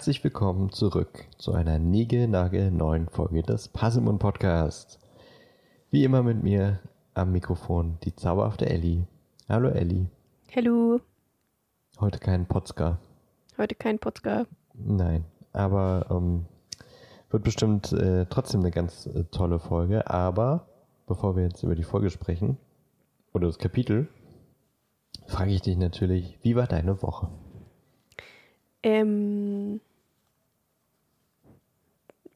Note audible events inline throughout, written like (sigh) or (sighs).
herzlich willkommen zurück zu einer nige neuen Folge des Passimon Podcast. Wie immer mit mir am Mikrofon die zauberhafte Ellie. Hallo Ellie. Hallo. Heute kein Potzka. Heute kein Potzka. Nein, aber ähm, wird bestimmt äh, trotzdem eine ganz äh, tolle Folge. Aber bevor wir jetzt über die Folge sprechen oder das Kapitel, frage ich dich natürlich, wie war deine Woche? Ähm.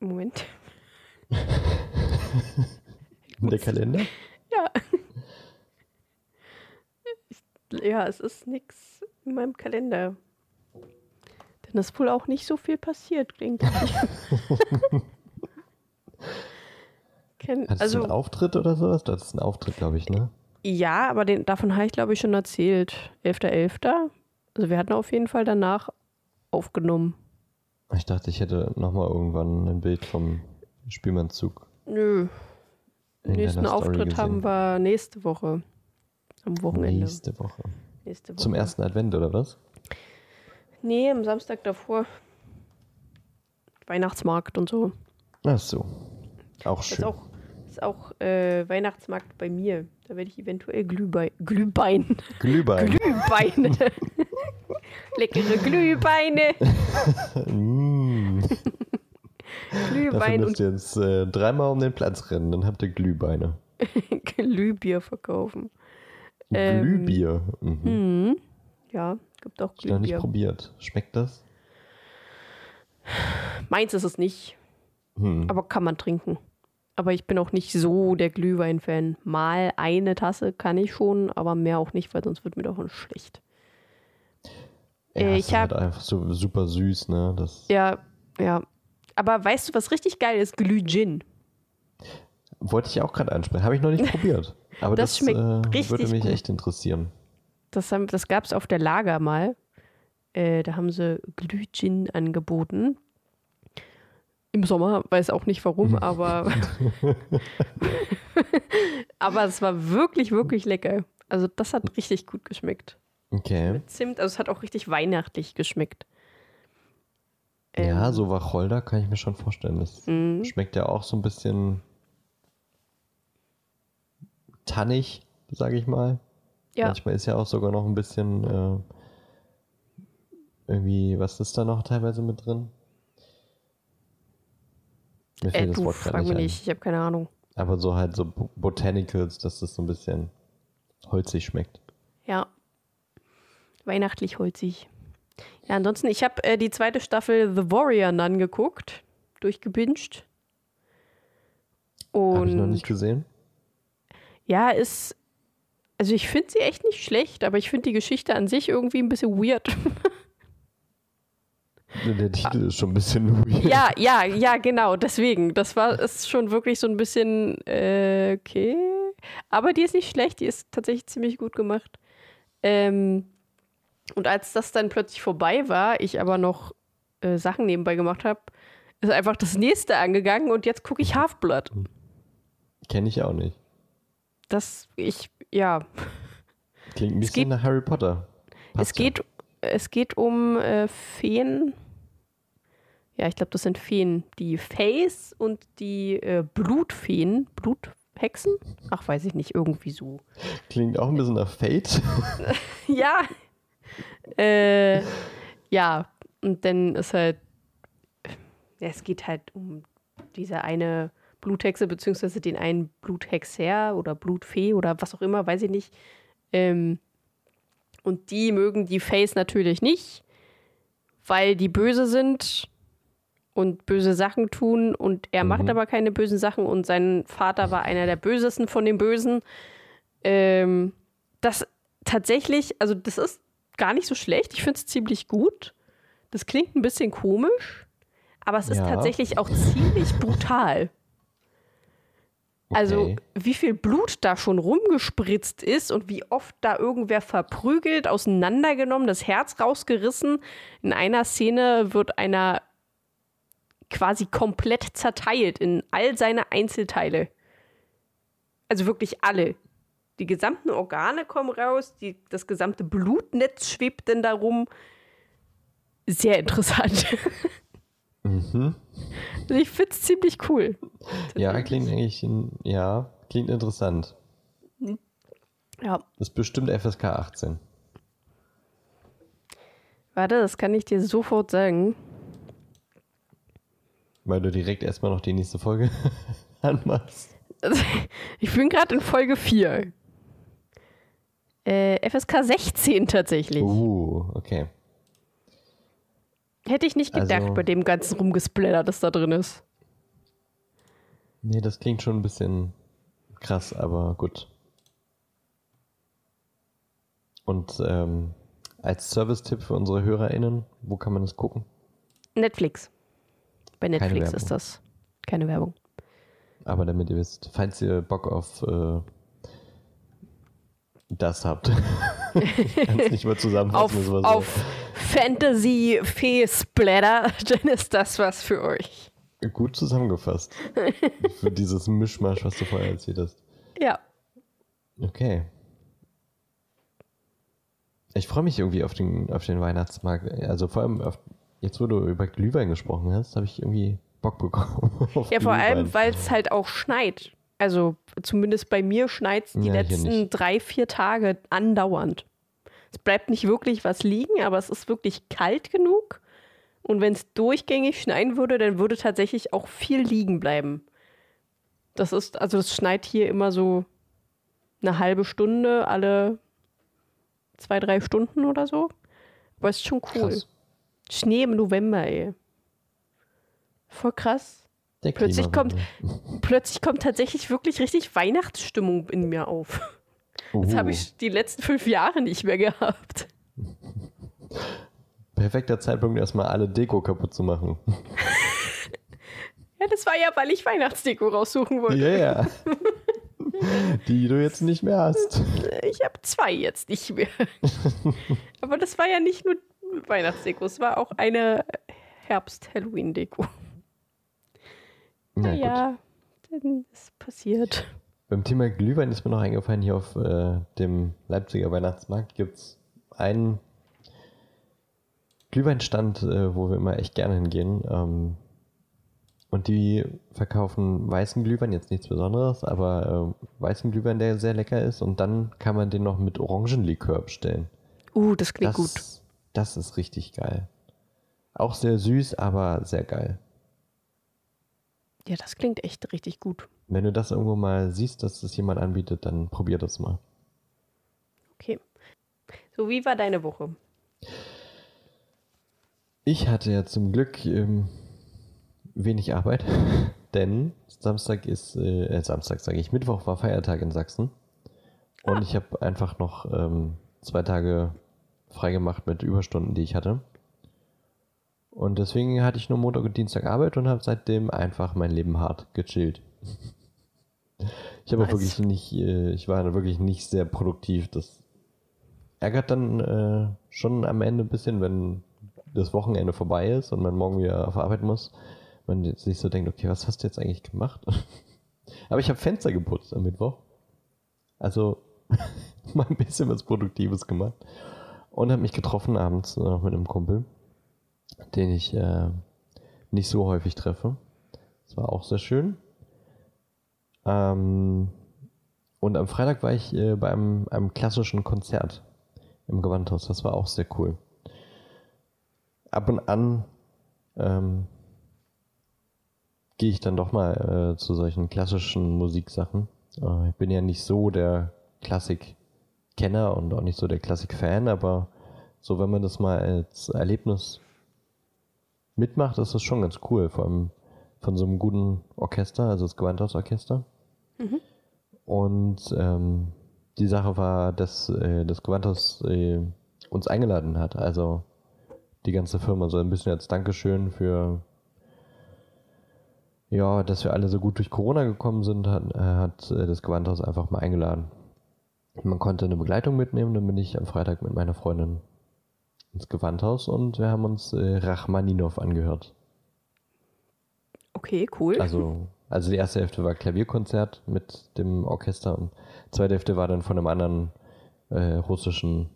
Moment. (laughs) Der Kalender? Ja. Ich, ja, es ist nichts in meinem Kalender. Denn es ist wohl auch nicht so viel passiert, klingt (laughs) Hattest also, du einen Auftritt oder sowas? Das ist ein Auftritt, glaube ich, ne? Ja, aber den, davon habe ich, glaube ich, schon erzählt. 11.11. .11. Also wir hatten auf jeden Fall danach aufgenommen. Ich dachte, ich hätte nochmal irgendwann ein Bild vom Spielmannszug. Nö. Den nächsten Auftritt gesehen. haben wir nächste Woche. Am Wochenende. Nächste Woche. Nächste Woche. Zum ersten Advent, oder was? Nee, am Samstag davor. Weihnachtsmarkt und so. Ach so. Auch schön. Ist auch, ist auch äh, Weihnachtsmarkt bei mir. Da werde ich eventuell Glühbein. Glühbein. (laughs) Glühbein. Glühbeine. (laughs) Leckere Glühbeine. (laughs) mm. Glühwein. Dafür müsst ihr jetzt äh, dreimal um den Platz rennen, dann habt ihr Glühbeine. (laughs) Glühbier verkaufen. Glühbier? Ähm, mhm. Mhm. Ja, gibt auch Glühbier. Ich noch nicht probiert. Schmeckt das? Meins ist es nicht. Hm. Aber kann man trinken. Aber ich bin auch nicht so der Glühwein-Fan. Mal eine Tasse kann ich schon, aber mehr auch nicht, weil sonst wird mir doch schlecht. Ja, äh, ich habe halt einfach so super süß, ne? Das ja, ja. Aber weißt du, was richtig geil ist? Glühgin. Wollte ich auch gerade ansprechen. Habe ich noch nicht (laughs) probiert. Aber das, das schmeckt äh, richtig würde mich gut. echt interessieren. Das, das gab es auf der Lager mal. Äh, da haben sie Glühgin angeboten. Im Sommer, weiß auch nicht warum, (laughs) aber. (laughs) aber es war wirklich, wirklich lecker. Also, das hat richtig gut geschmeckt. Okay. Mit Zimt, also es hat auch richtig weihnachtlich geschmeckt. Ja, ähm, so Wacholder kann ich mir schon vorstellen. Das mm. schmeckt ja auch so ein bisschen tannig, sage ich mal. Ja. Manchmal ist ja auch sogar noch ein bisschen äh, irgendwie, was ist da noch teilweise mit drin? Mir fällt äh, das Wort frag mich nicht, ich habe keine Ahnung. Aber so halt so Botanicals, dass das so ein bisschen holzig schmeckt. Ja, weihnachtlich holzig. Ja, ansonsten, ich habe äh, die zweite Staffel The Warrior Nun geguckt, durchgebinged. Habe ich noch nicht gesehen. Ja, ist. Also ich finde sie echt nicht schlecht, aber ich finde die Geschichte an sich irgendwie ein bisschen weird. (laughs) Der Titel ist schon ein bisschen weird. Ja, ja, ja, genau, deswegen. Das war ist schon wirklich so ein bisschen äh, okay. Aber die ist nicht schlecht, die ist tatsächlich ziemlich gut gemacht. Ähm, und als das dann plötzlich vorbei war, ich aber noch äh, Sachen nebenbei gemacht habe, ist einfach das nächste angegangen und jetzt gucke ich Half-Blood. Kenne ich auch nicht. Das, ich, ja. Klingt ein bisschen geht, nach Harry Potter. Passt es geht, es geht um äh, Feen. Ja, ich glaube, das sind Feen. Die Face und die äh, Blutfeen. Bluthexen? Ach, weiß ich nicht, irgendwie so. Klingt auch ein bisschen nach Fate. (laughs) ja, äh, ja, und dann ist halt, es geht halt um diese eine Bluthexe, beziehungsweise den einen Bluthexer oder Blutfee oder was auch immer, weiß ich nicht. Ähm, und die mögen die Face natürlich nicht, weil die böse sind und böse Sachen tun und er mhm. macht aber keine bösen Sachen und sein Vater war einer der bösesten von den Bösen. Ähm, das tatsächlich, also das ist gar nicht so schlecht. Ich finde es ziemlich gut. Das klingt ein bisschen komisch, aber es ist ja. tatsächlich auch ziemlich brutal. Also, okay. wie viel Blut da schon rumgespritzt ist und wie oft da irgendwer verprügelt, auseinandergenommen, das Herz rausgerissen. In einer Szene wird einer quasi komplett zerteilt in all seine Einzelteile. Also wirklich alle. Die gesamten Organe kommen raus, die, das gesamte Blutnetz schwebt denn darum. sehr interessant. (laughs) Mhm. Also ich finde es ziemlich cool. Ja, klingt eigentlich, ja, klingt interessant. Ja, Das ist bestimmt FSK 18. warte, das kann ich dir sofort sagen. Weil du direkt erstmal noch die nächste Folge (laughs) anmachst. Also, (laughs) ich bin gerade in Folge 4. Äh, FSK 16 tatsächlich. Uh, okay. Hätte ich nicht gedacht Also- bei dem ganzen Rumgesplatter, das da drin ist. Nee, das klingt schon ein bisschen krass, aber gut. Und ähm, als Service-Tipp für unsere HörerInnen, wo kann man das gucken? Netflix. Bei Netflix ist das. Keine Werbung. Aber damit ihr wisst, falls ihr Bock auf äh, das habt. (laughs) ich kann es nicht mal zusammenfassen. Auf, so. auf Fantasy-Fee-Splatter, (laughs) dann ist das was für euch. Gut zusammengefasst. (laughs) für dieses Mischmasch, was du vorher erzählt hast. Ja. Okay. Ich freue mich irgendwie auf den, auf den Weihnachtsmarkt. Also vor allem, auf, jetzt wo du über Glühwein gesprochen hast, habe ich irgendwie Bock bekommen. Ja, vor allem, Glühwein. weil es halt auch schneit. Also zumindest bei mir schneit es die Ja, letzten drei, vier Tage andauernd. Es bleibt nicht wirklich was liegen, aber es ist wirklich kalt genug. Und wenn es durchgängig schneien würde, dann würde tatsächlich auch viel liegen bleiben. Das ist, also es schneit hier immer so eine halbe Stunde, alle zwei, drei Stunden oder so. Aber es ist schon cool. Krass. Schnee im November, ey. Voll krass. Der Plötzlich kommt, plötzlich kommt tatsächlich wirklich richtig Weihnachtsstimmung in mir auf. Das Uhu. habe ich die letzten fünf Jahre nicht mehr gehabt. Perfekter Zeitpunkt, erstmal alle Deko kaputt zu machen. (laughs) Ja, das war ja, weil ich Weihnachtsdeko raussuchen wollte. Ja, ja. Die du jetzt nicht mehr hast. Ich habe zwei jetzt nicht mehr. (laughs) Aber das war ja nicht nur Weihnachtsdeko, es war auch eine Herbst-Halloween-Deko. Na gut. Naja, dann ist passiert. Beim Thema Glühwein ist mir noch eingefallen, hier auf äh, dem Leipziger Weihnachtsmarkt gibt es einen Glühweinstand, äh, wo wir immer echt gerne hingehen. Ähm, und die verkaufen weißen Glühwein, jetzt nichts Besonderes, aber äh, weißen Glühwein, der sehr lecker ist. Und dann kann man den noch mit Orangenlikör bestellen. Uh, das klingt das, gut. Das ist richtig geil. Auch sehr süß, aber sehr geil. Ja, das klingt echt richtig gut. Wenn du das irgendwo mal siehst, dass das jemand anbietet, dann probier das mal. Okay. So, wie war deine Woche? Ich hatte ja zum Glück ähm, wenig Arbeit, (laughs) denn Samstag ist, äh, äh, Samstag sage ich, Mittwoch war Feiertag in Sachsen. Und ich habe einfach noch ähm, zwei Tage freigemacht mit Überstunden, die ich hatte. Und deswegen hatte ich nur Montag und Dienstag Arbeit und habe seitdem einfach mein Leben hart gechillt. Ich habe Nice. wirklich nicht, äh, ich war wirklich nicht sehr produktiv. Das ärgert dann äh, schon am Ende ein bisschen, wenn das Wochenende vorbei ist und man morgen wieder auf Arbeit muss. Man sich so denkt, okay, was hast du jetzt eigentlich gemacht? (laughs) Aber ich habe Fenster geputzt am Mittwoch. Also (laughs) mal ein bisschen was Produktives gemacht. Und habe mich getroffen abends noch mit einem Kumpel, den ich äh, nicht so häufig treffe. Das war auch sehr schön. Ähm, und am Freitag war ich äh, bei einem, einem klassischen Konzert im Gewandhaus. Das war auch sehr cool. Ab und an ähm, gehe ich dann doch mal äh, zu solchen klassischen Musiksachen. Äh, ich bin ja nicht so der Klassik-Kenner und auch nicht so der Klassik-Fan, aber so, wenn man das mal als Erlebnis mitmacht, ist das schon ganz cool. Vor allem von so einem guten Orchester, also das Gewandhausorchester. Und ähm, die Sache war, dass äh, das Gewandhaus äh, uns eingeladen hat. Also die ganze Firma so ein bisschen als Dankeschön für ja, dass wir alle so gut durch Corona gekommen sind, hat, äh, hat äh, das Gewandhaus einfach mal eingeladen. Man konnte eine Begleitung mitnehmen, dann bin ich am Freitag mit meiner Freundin ins Gewandhaus und wir haben uns äh, Rachmaninov angehört. Okay, cool. Also, also die erste Hälfte war Klavierkonzert mit dem Orchester und die zweite Hälfte war dann von einem anderen äh, russischen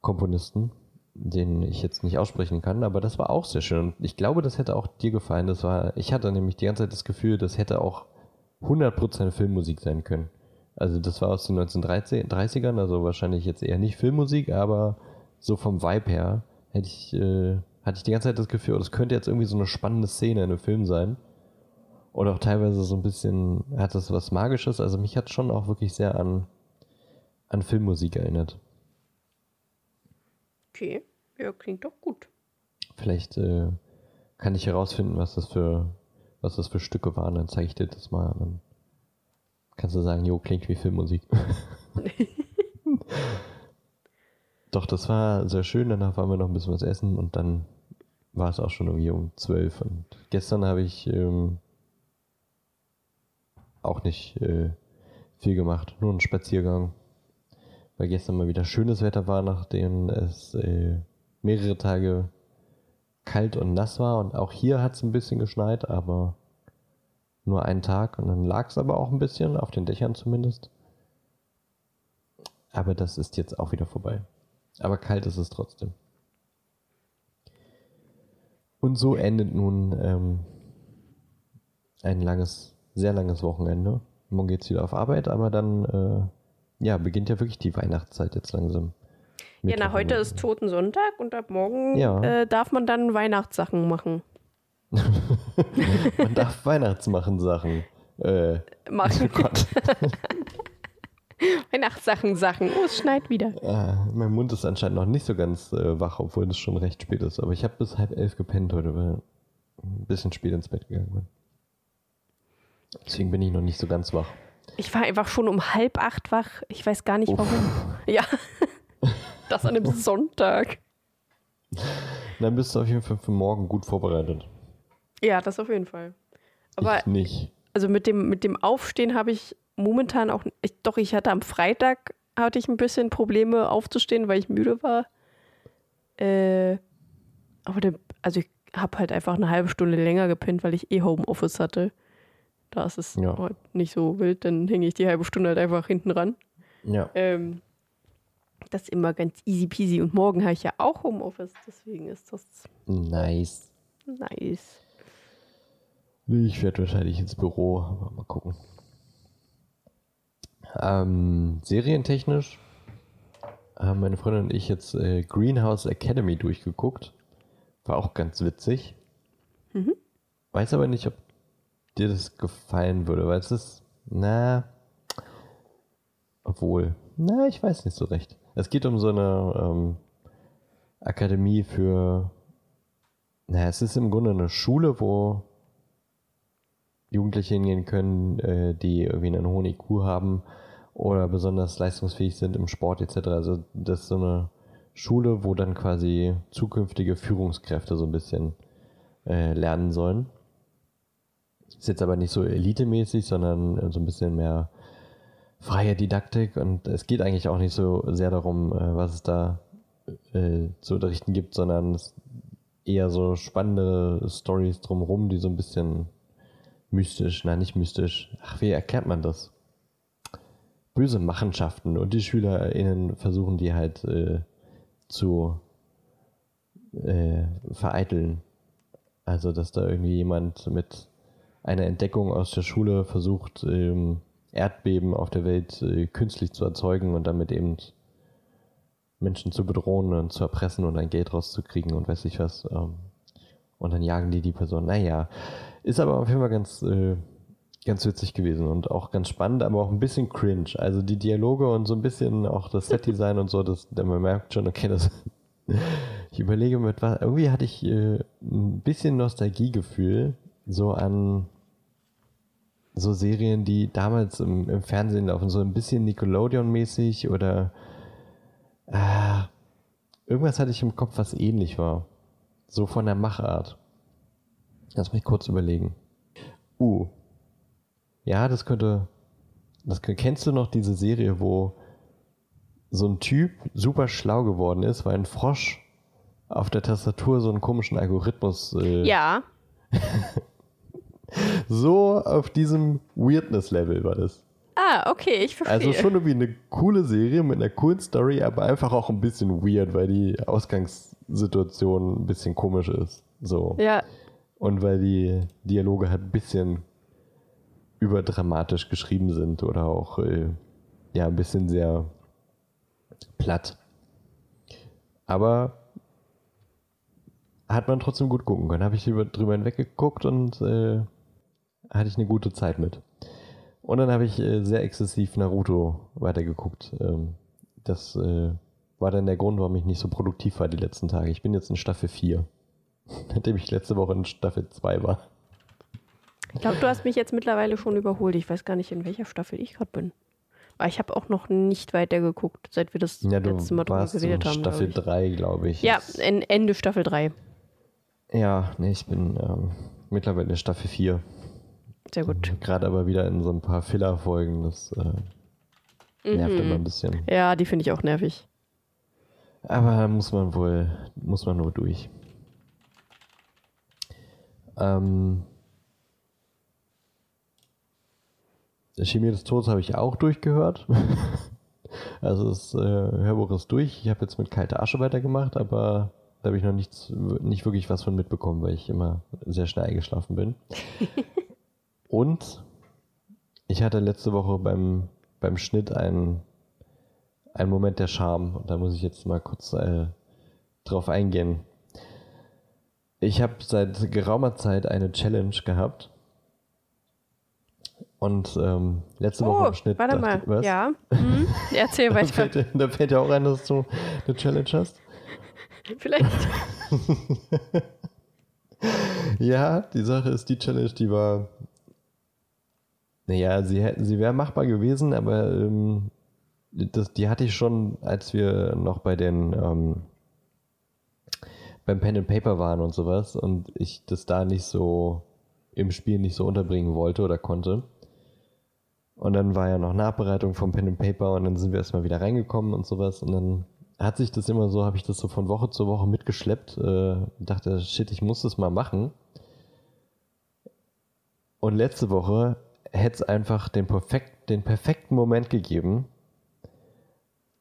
Komponisten. den ich jetzt nicht aussprechen kann, aber das war auch sehr schön. Und ich glaube, das hätte auch dir gefallen. Das war, ich hatte nämlich die ganze Zeit das Gefühl, das hätte auch 100% Filmmusik sein können. Also das war aus den 1930ern, also wahrscheinlich jetzt eher nicht Filmmusik, aber so vom Vibe her hätte ich, äh, hatte ich die ganze Zeit das Gefühl, das könnte jetzt irgendwie so eine spannende Szene in einem Film sein. Oder auch teilweise so ein bisschen, hat das was Magisches. Also mich hat schon auch wirklich sehr an, an Filmmusik erinnert. Okay, ja, klingt doch gut. Vielleicht äh, kann ich herausfinden, was das für, was das für Stücke waren. Dann zeige ich dir das mal. Dann kannst du sagen, jo, klingt wie Filmmusik. (laughs) (laughs) Doch, das war sehr schön. Danach waren wir noch ein bisschen was essen und dann war es auch schon irgendwie um zwölf. Und gestern habe ich ähm, auch nicht äh, viel gemacht, nur einen Spaziergang. Weil gestern mal wieder schönes Wetter war, nachdem es äh, mehrere Tage kalt und nass war. Und auch hier hat es ein bisschen geschneit, aber nur einen Tag. Und dann lag es aber auch ein bisschen, auf den Dächern zumindest. Aber das ist jetzt auch wieder vorbei. Aber kalt ist es trotzdem. Und so endet nun ähm, ein langes, sehr langes Wochenende. Morgen geht es wieder auf Arbeit, aber dann äh, ja, beginnt ja wirklich die Weihnachtszeit jetzt langsam. Ja, na, heute ist Totensonntag und ab morgen Ja. äh, darf man dann Weihnachtssachen machen. (laughs) Man darf Weihnachtsmachen Sachen. Äh, Machen. oh Gott. (laughs) (laughs) Weihnachtssachen, Sachen. Oh, es schneit wieder. Ah, mein Mund ist anscheinend noch nicht so ganz äh, wach, obwohl es schon recht spät ist. Aber ich habe bis halb elf gepennt heute, weil ich ein bisschen spät ins Bett gegangen bin. Deswegen bin ich noch nicht so ganz wach. Ich war einfach schon um halb acht wach. Ich weiß gar nicht warum. (laughs) Ja. Das an einem (laughs) Sonntag. Dann bist du auf jeden Fall für morgen gut vorbereitet. Ja, das auf jeden Fall. Aber ich nicht. also mit dem, mit dem Aufstehen habe ich momentan auch, ich, doch ich hatte am Freitag hatte ich ein bisschen Probleme aufzustehen, weil ich müde war. Äh, aber der, also ich habe halt einfach eine halbe Stunde länger gepennt, weil ich eh Homeoffice hatte. Da ist es Ja. heute nicht so wild, dann hänge ich die halbe Stunde halt einfach hinten ran. Ja. Ähm, das ist immer ganz easy peasy. Und morgen habe ich ja auch Homeoffice, deswegen ist das Nice. nice. Ich werde wahrscheinlich ins Büro, aber mal gucken. Ähm, serientechnisch haben meine Freundin und ich jetzt äh, Greenhouse Academy durchgeguckt. War auch ganz witzig. Weiß aber nicht, ob dir das gefallen würde, weil es ist, na, obwohl, na, ich weiß nicht so recht. Es geht um so eine ähm, Akademie für, na, es ist im Grunde eine Schule, wo Jugendliche hingehen können, äh, die irgendwie einen hohen IQ haben oder besonders leistungsfähig sind im Sport etc. Also das ist so eine Schule, wo dann quasi zukünftige Führungskräfte so ein bisschen äh, lernen sollen. Ist jetzt aber nicht so elitemäßig, sondern äh, so ein bisschen mehr freie Didaktik und es geht eigentlich auch nicht so sehr darum, was es da zu unterrichten gibt, sondern es eher so spannende Stories drumherum, die so ein bisschen mystisch, nein, nicht mystisch. Ach, wie erklärt man das? Böse Machenschaften und die SchülerInnen versuchen die halt äh, zu äh, vereiteln. Also, dass da irgendwie jemand mit einer Entdeckung aus der Schule versucht, ähm, Erdbeben auf der Welt äh, künstlich zu erzeugen und damit eben Menschen zu bedrohen und zu erpressen und ein Geld rauszukriegen und weiß ich was. Ähm, und dann jagen die die Person. Naja, ist aber auf jeden Fall ganz, äh, ganz witzig gewesen und auch ganz spannend, aber auch ein bisschen cringe. Also die Dialoge und so ein bisschen auch das Setdesign und so, das, man merkt schon, okay, das. (laughs) ich überlege mit was. Irgendwie hatte ich äh, ein bisschen Nostalgiegefühl so an so Serien, die damals im, im Fernsehen laufen, so ein bisschen Nickelodeon-mäßig oder ah, irgendwas hatte ich im Kopf, was ähnlich war. So von der Machart. Lass mich kurz überlegen. Uh. Ja, das könnte. Das, kennst du noch diese Serie, wo so ein Typ super schlau geworden ist, weil ein Frosch auf der Tastatur so einen komischen Algorithmus. Äh, Ja, (laughs) So auf diesem Weirdness-Level war das. Ah, okay, ich verstehe. Also schon irgendwie eine coole Serie mit einer coolen Story, aber einfach auch ein bisschen weird, weil die Ausgangssituation ein bisschen komisch ist. So. Ja, Und weil die Dialoge halt ein bisschen überdramatisch geschrieben sind oder auch äh, ja ein bisschen sehr platt. Aber hat man trotzdem gut gucken können. Habe ich über, drüber hinweggeguckt und äh, hatte ich eine gute Zeit mit. Und dann habe ich äh, sehr exzessiv Naruto weitergeguckt. Ähm, das äh, war dann der Grund, warum ich nicht so produktiv war die letzten Tage. Ich bin jetzt in Staffel 4, (laughs) nachdem ich letzte Woche in Staffel 2 war. ich glaube, du hast mich jetzt mittlerweile schon überholt. Ich weiß gar nicht, in welcher Staffel ich gerade bin. Aber ich habe auch noch nicht weitergeguckt, seit wir das Ja, letzte Mal drüber geredet haben. Staffel ich. 3, glaube ich. Ja, en- Ende Staffel 3. Ja, nee, ich bin ähm, mittlerweile in Staffel 4. Sehr gut. Gerade aber wieder in so ein paar Filler-Folgen. Das äh, nervt Mhm. immer ein bisschen. Ja, die finde ich auch nervig. Aber da muss man wohl, muss man nur durch. Ähm, Chemie des Todes habe ich auch durchgehört. (laughs) also das äh, Hörbuch ist durch. Ich habe jetzt mit kalter Asche weitergemacht, aber da habe ich noch nichts, nicht wirklich was von mitbekommen, weil ich immer sehr schnell eingeschlafen bin. (laughs) Und ich hatte letzte Woche beim, beim Schnitt einen, einen Moment der Scham. Und da muss ich jetzt mal kurz äh, drauf eingehen. Ich habe seit geraumer Zeit eine Challenge gehabt. Und ähm, letzte Woche Oh, im Schnitt. warte mal. was? Ja. (laughs) Mhm. Erzähl Da weiter. fällt, dir- da fällt dir auch ein, dass du eine Challenge hast. Vielleicht. (laughs) Ja, die Sache ist, die Challenge, die war. Naja, sie, hätte- sie wäre machbar gewesen, aber ähm, das, die hatte ich schon, als wir noch bei den ähm, beim Pen and Paper waren und sowas und ich das da nicht so im Spiel nicht so unterbringen wollte oder konnte. Und dann war ja noch Nachbereitung vom Pen and Paper und dann sind wir erstmal wieder reingekommen und sowas und dann hat sich das immer so, habe ich das so von Woche zu Woche mitgeschleppt äh, dachte, shit, ich muss das mal machen. Und letzte Woche hätte es einfach den, perfekt, den perfekten Moment gegeben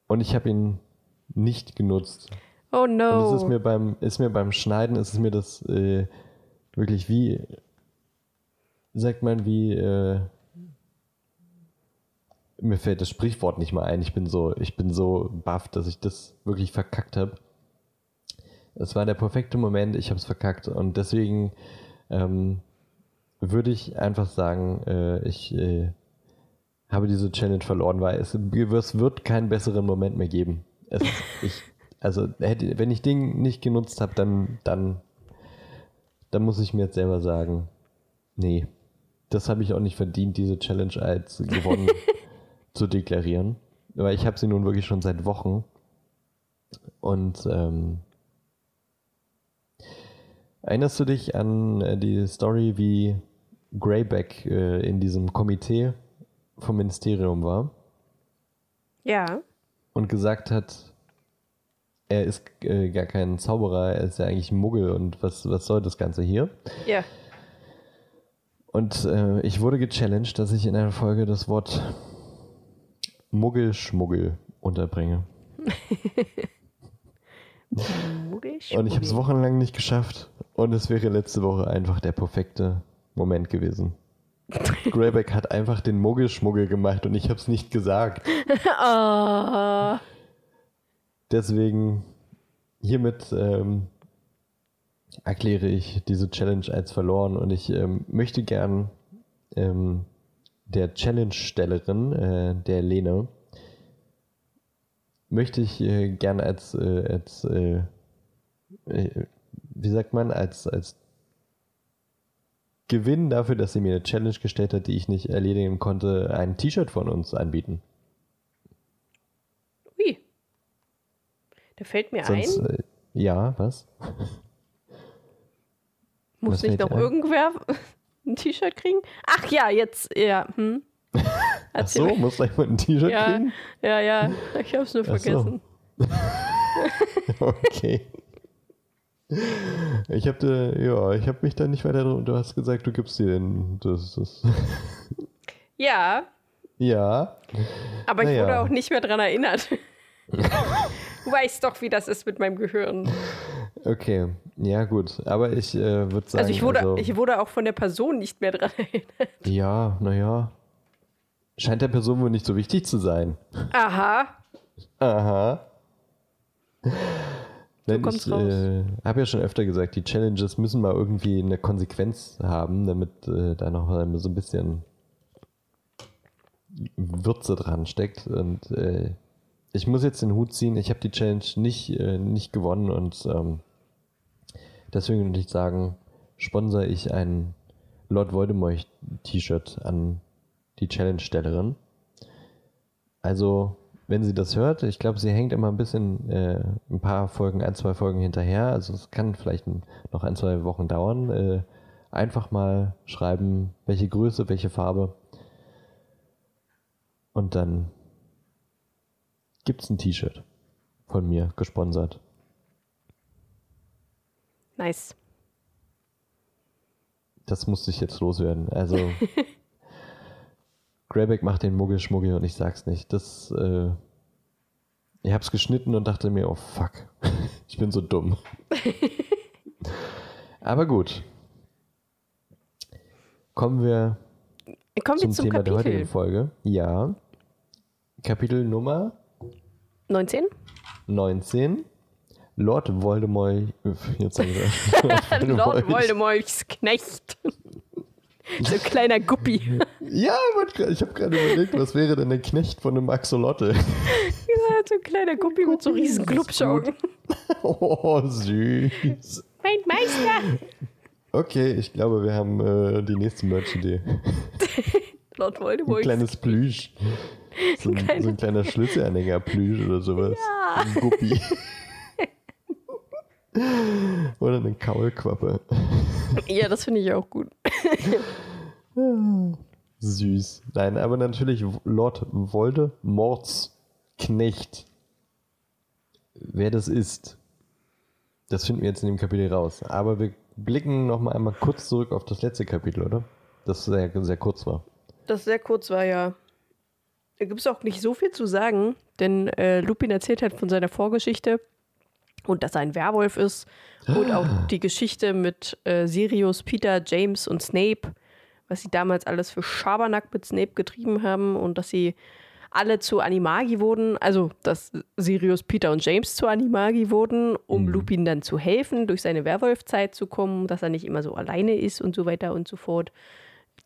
und ich habe ihn nicht genutzt. Oh Und no. es ist mir beim, ist mir beim Schneiden, ist es mir das äh, wirklich wie, sagt man, wie, äh, mir fällt das Sprichwort nicht mal ein. Ich bin so, ich bin so baff, dass ich das wirklich verkackt habe. Es war der perfekte Moment, ich habe es verkackt und deswegen ähm, würde ich einfach sagen, äh, ich äh, habe diese Challenge verloren, weil es, es wird keinen besseren Moment mehr geben. Es, ich, also hätte, wenn ich den nicht genutzt habe, dann, dann, dann muss ich mir jetzt selber sagen, nee, das habe ich auch nicht verdient, diese Challenge als gewonnen (laughs) zu deklarieren. Weil ich habe sie nun wirklich schon seit Wochen. Und ähm, erinnerst du dich an äh, die Story, wie Greyback äh, in diesem Komitee vom Ministerium war ja. und gesagt hat, er ist äh, gar kein Zauberer, er ist ja eigentlich ein Muggel und was, was soll das Ganze hier? Ja. Und äh, ich wurde gechallenged, dass ich in einer Folge das Wort Muggelschmuggel unterbringe. (laughs) Muggel, Und ich habe es wochenlang nicht geschafft. Und es wäre letzte Woche einfach der perfekte Moment gewesen. (laughs) Greyback hat einfach den Muggelschmuggel gemacht und ich habe es nicht gesagt. (laughs) Ah. Deswegen hiermit ähm, erkläre ich diese Challenge als verloren und ich ähm, möchte gern ähm, der Challenge-Stellerin, äh, der Lene, möchte ich äh, gern als, äh, als äh, äh, wie sagt man, als, als Gewinn dafür, dass sie mir eine Challenge gestellt hat, die ich nicht erledigen konnte, ein T-Shirt von uns anbieten. Da fällt mir Sonst, ein, äh, ja, was? muss was nicht noch ein? irgendwer (laughs) ein T-Shirt kriegen? Ach ja, jetzt, ja. Hm. (laughs) Ach so, mir- muss gleich mal ein T-Shirt Ja, kriegen? ja, ja, ich hab's nur Ach so. vergessen. (laughs) Okay. Ich habe ja, ich habe mich da nicht weiter drum. Du hast gesagt, du gibst dir den. Das, das. Ja, Ja. Aber ich Naja. wurde auch nicht mehr dran erinnert. Du weißt doch, wie das ist mit meinem Gehirn. Okay. Ja, gut. Aber ich äh, würde sagen. Also ich wurde, also, ich wurde auch von der Person nicht mehr dran erinnert. ja, naja. Scheint der Person wohl nicht so wichtig zu sein. Aha. Aha. Nein, ich raus. äh, habe ja schon öfter gesagt, die Challenges müssen mal irgendwie eine Konsequenz haben, damit äh, da noch mal so ein bisschen Würze dran steckt. Und äh, ich muss jetzt den Hut ziehen. Ich habe die Challenge nicht, äh, nicht gewonnen und ähm, deswegen würde ich sagen, sponsere ich ein Lord Voldemort T-Shirt an die Challenge-Stellerin. Also, wenn sie das hört, ich glaube, sie hängt immer ein bisschen, äh, ein paar Folgen, ein, zwei Folgen hinterher. Also es kann vielleicht noch ein, zwei Wochen dauern. Äh, einfach mal schreiben, welche Größe, welche Farbe. Und dann gibt's ein T-Shirt von mir gesponsert. Nice. Das musste ich jetzt loswerden. Also (laughs) Greyback macht den Muggel-Schmuggel und ich sag's nicht. Das, äh, ich hab's geschnitten und dachte mir, oh fuck, (laughs) ich bin so dumm. (laughs) Aber gut. Kommen wir Kommen wir zum, zum Thema der heutigen Kapitel. Folge. Ja. Kapitel Nummer 19? 19. Lord Voldemort. Jetzt sag (laughs) ich Lord Voldemorts Knecht. so ein kleiner Guppi. Ja, ich habe gerade überlegt, was wäre denn der Knecht von einem Axolotl? Ja, so ein kleiner Guppi mit so riesen Glubschaugen. (laughs) Oh, süß. Mein Meister! Okay, ich glaube, wir haben äh, die nächste Merch-Idee. (laughs) Lord Ein Voldemort. kleines Plüsch. So ein, so ein kleiner (laughs) Schlüsselanhänger-Plüsch oder sowas. Ein Guppi. oder eine Kaulquappe. Ja, das finde ich auch gut. Süß. Nein, aber natürlich Lord Voldemorts Knecht. Wer das ist, das finden wir jetzt in dem Kapitel raus. Aber wir blicken noch mal einmal kurz zurück auf das letzte Kapitel, oder? Das sehr, sehr kurz war. Das sehr kurz war ja. Da gibt es auch nicht so viel zu sagen, denn äh, Lupin erzählt halt von seiner Vorgeschichte und dass er ein Werwolf ist und auch die Geschichte mit äh, Sirius, Peter, James und Snape, was sie damals alles für Schabernack mit Snape getrieben haben und dass sie alle zu Animagi wurden, also dass Sirius, Peter und James zu Animagi wurden, um Lupin dann zu helfen, durch seine Werwolfzeit zu kommen, dass er nicht immer so alleine ist und so weiter und so fort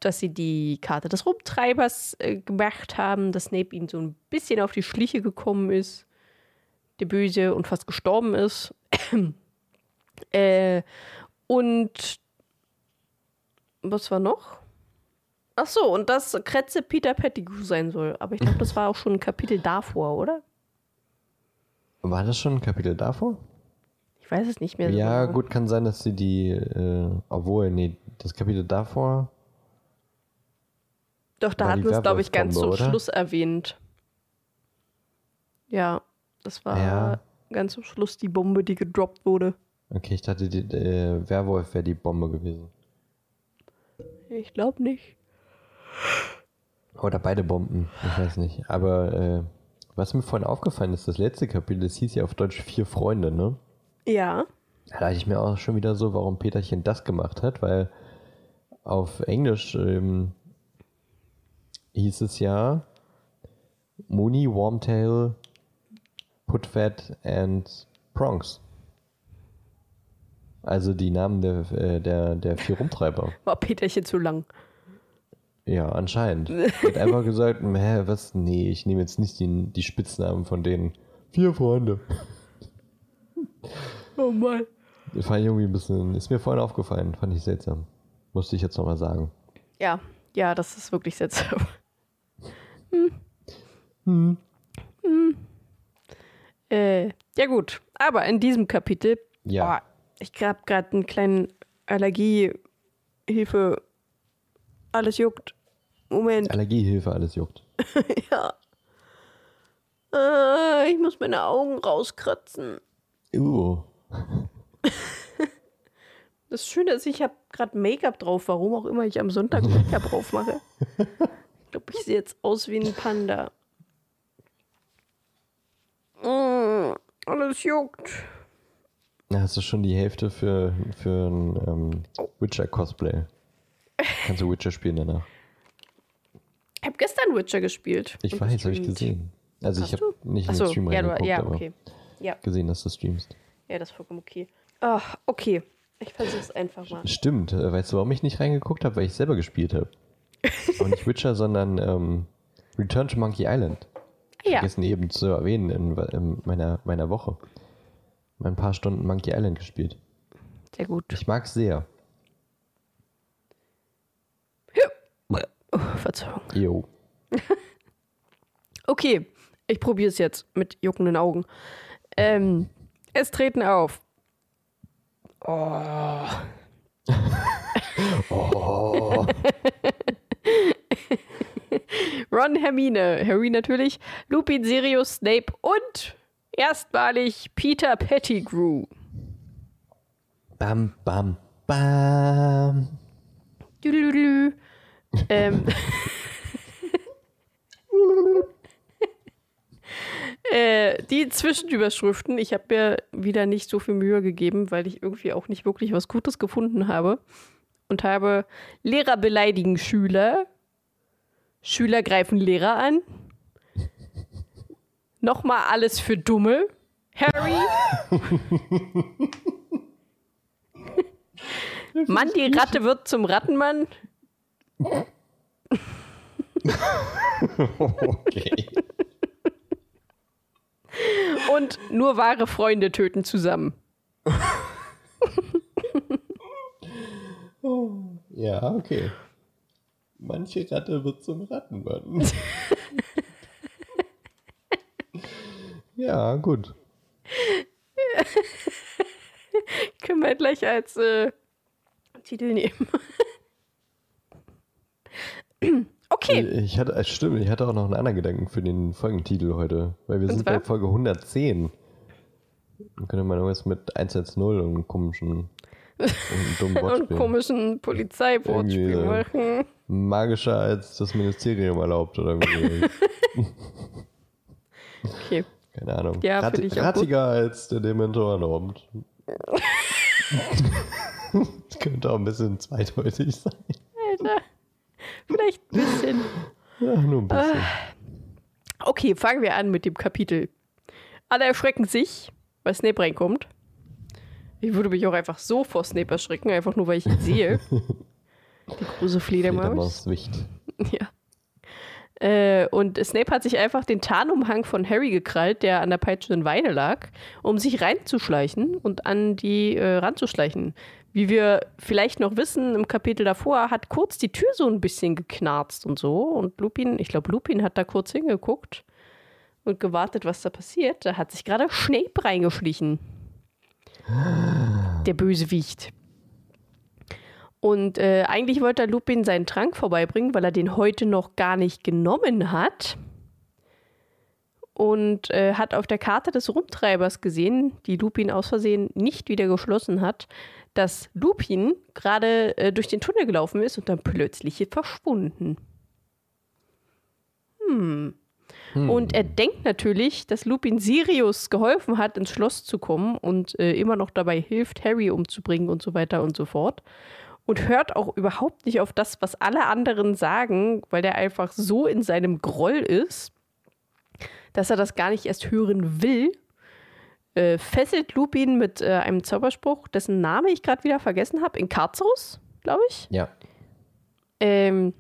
dass sie die Karte des Rumtreibers äh, gemacht haben, dass Snape ihnen so ein bisschen auf die Schliche gekommen ist, der Böse und fast gestorben ist. (clears throat) äh, und was war noch? Ach so, und dass Kretze Peter Pettigrew sein soll. Aber ich glaube, das war auch schon ein Kapitel davor, oder? War das schon ein Kapitel davor? Ich weiß es nicht mehr. so Ja, genau. gut, kann sein, dass sie die, äh, obwohl, nee, das Kapitel davor, Doch, da hatten wir es, glaube ich, ganz zum oder? Schluss erwähnt. Ja, das war Ja. ganz zum Schluss die Bombe, die gedroppt wurde. okay, ich dachte, die, äh, Werwolf wäre die Bombe gewesen. Ich glaube nicht. Oder beide Bomben, ich weiß nicht. Aber äh, was mir vorhin aufgefallen ist, das letzte Kapitel, das hieß ja auf Deutsch Vier Freunde, ne? Ja. Da dachte ich mir auch schon wieder so, warum Peterchen das gemacht hat, weil auf Englisch ähm, hieß es ja Mooney, Wormtail, Putfat and Prongs. Also die Namen der, äh, der, der vier Rumtreiber. (laughs) War Peterchen zu lang. Ja, anscheinend. Hat einfach (laughs) gesagt, hä, was? Nee, ich nehme jetzt nicht die, die Spitznamen von denen. Vier Freunde. (laughs) Oh Mann. Fand ich irgendwie ein bisschen, ist mir vorhin aufgefallen, fand ich seltsam. Musste ich jetzt nochmal sagen. Ja, ja, das ist wirklich seltsam. Hm. Hm. Äh, ja gut, aber in diesem Kapitel, Ja. boah, ich habe gerade einen kleinen Allergiehilfe. Alles juckt. Moment. Allergiehilfe, alles juckt. (laughs) Ja. Äh, ich muss meine Augen rauskratzen. Uh. (laughs) Das Schöne ist, ich habe gerade Make-up drauf, warum auch immer ich am Sonntag Make-up drauf mache. (laughs) glaube, ich sehe jetzt aus wie ein Panda. Mm, alles juckt. Da hast du schon die Hälfte für, für ein ähm, Witcher-Cosplay. Kannst du Witcher spielen danach? Ich habe gestern Witcher gespielt. Ich weiß, habe ich gesehen. Also Hast ich habe nicht in den Achso, Stream ja, du, reingeguckt, ja, okay. Ja, gesehen, dass du streamst. ja, das ist vollkommen okay. Ach, okay. Ich versuch's einfach mal. Stimmt. Äh, Weißt du, warum ich nicht reingeguckt habe? Weil ich selber gespielt habe. Aber nicht Witcher, sondern ähm, Return to Monkey Island. Ja, Vergessen eben zu erwähnen in, in meiner, meiner Woche. Mal ein paar Stunden Monkey Island gespielt. sehr gut. Ich mag es sehr. Oh, Verzeihung. Jo. (laughs) Okay, ich probiere es jetzt mit juckenden Augen. Ähm, es treten auf. Oh. (laughs) Oh. (laughs) Ron, Hermine, Harry natürlich, Lupin, Sirius, Snape und erstmalig Peter Pettigrew. Bam, bam, bam. Ähm. (laughs) äh, die Zwischenüberschriften, ich habe mir wieder nicht so viel Mühe gegeben, weil ich irgendwie auch nicht wirklich was Gutes gefunden habe. Und habe Lehrer beleidigen Schüler, Schüler greifen Lehrer an, nochmal alles für Dumme, Harry. Mann, die Ratte wird zum Rattenmann. Okay. Und nur wahre Freunde töten zusammen. Ja, okay. Manche Ratte wird zum Rattenmann. (laughs) ja, gut. Können wir gleich als äh, Titel nehmen. (clears throat) okay. Ich hatte, äh, stimmt, ich hatte auch noch einen anderen Gedanken für den Folgentitel heute, weil wir Und sind zwar? bei Folge 110. Dann könnte man irgendwas mit 110 und komischen und (laughs) Und komischen Polizeiwortspiel machen. Magischer als das Ministerium erlaubt oder wie. (laughs) Okay. Keine Ahnung. Ja, Rat, rattiger als der Dementor erlaubt. das (laughs) könnte auch ein bisschen zweideutig sein. Alter. Vielleicht ein bisschen. Ja, nur ein bisschen. Okay, fangen wir an mit dem Kapitel. Alle erschrecken sich, weil Snape reinkommt. Ich würde mich auch einfach so vor Snape erschrecken, einfach nur weil ich ihn sehe. (laughs) Die große Fledermaus. Fledermauswicht. (laughs) Ja. Äh, und Snape hat sich einfach den Tarnumhang von Harry gekrallt, der an der peitschenden Weide lag, um sich reinzuschleichen und an die äh, ranzuschleichen. Wie wir vielleicht noch wissen, im Kapitel davor hat kurz die Tür so ein bisschen geknarzt und so. Und Lupin, ich glaube, Lupin hat da kurz hingeguckt und gewartet, was da passiert. Da hat sich gerade Snape reingeschlichen. Der Bösewicht. Und äh, eigentlich wollte Lupin seinen Trank vorbeibringen, weil er den heute noch gar nicht genommen hat. Und äh, hat auf der Karte des Rumtreibers gesehen, die Lupin aus Versehen nicht wieder geschlossen hat, dass Lupin gerade äh, durch den Tunnel gelaufen ist und dann plötzlich verschwunden. Hm. Und er denkt natürlich, dass Lupin Sirius geholfen hat, ins Schloss zu kommen und äh, immer noch dabei hilft, Harry umzubringen und so weiter und so fort. Und hört auch überhaupt nicht auf das, was alle anderen sagen, weil der einfach so in seinem Groll ist, dass er das gar nicht erst hören will. Äh, fesselt Lupin mit äh, einem Zauberspruch, dessen Name ich gerade wieder vergessen habe, in Carcerus, glaube ich. Ja. Ähm,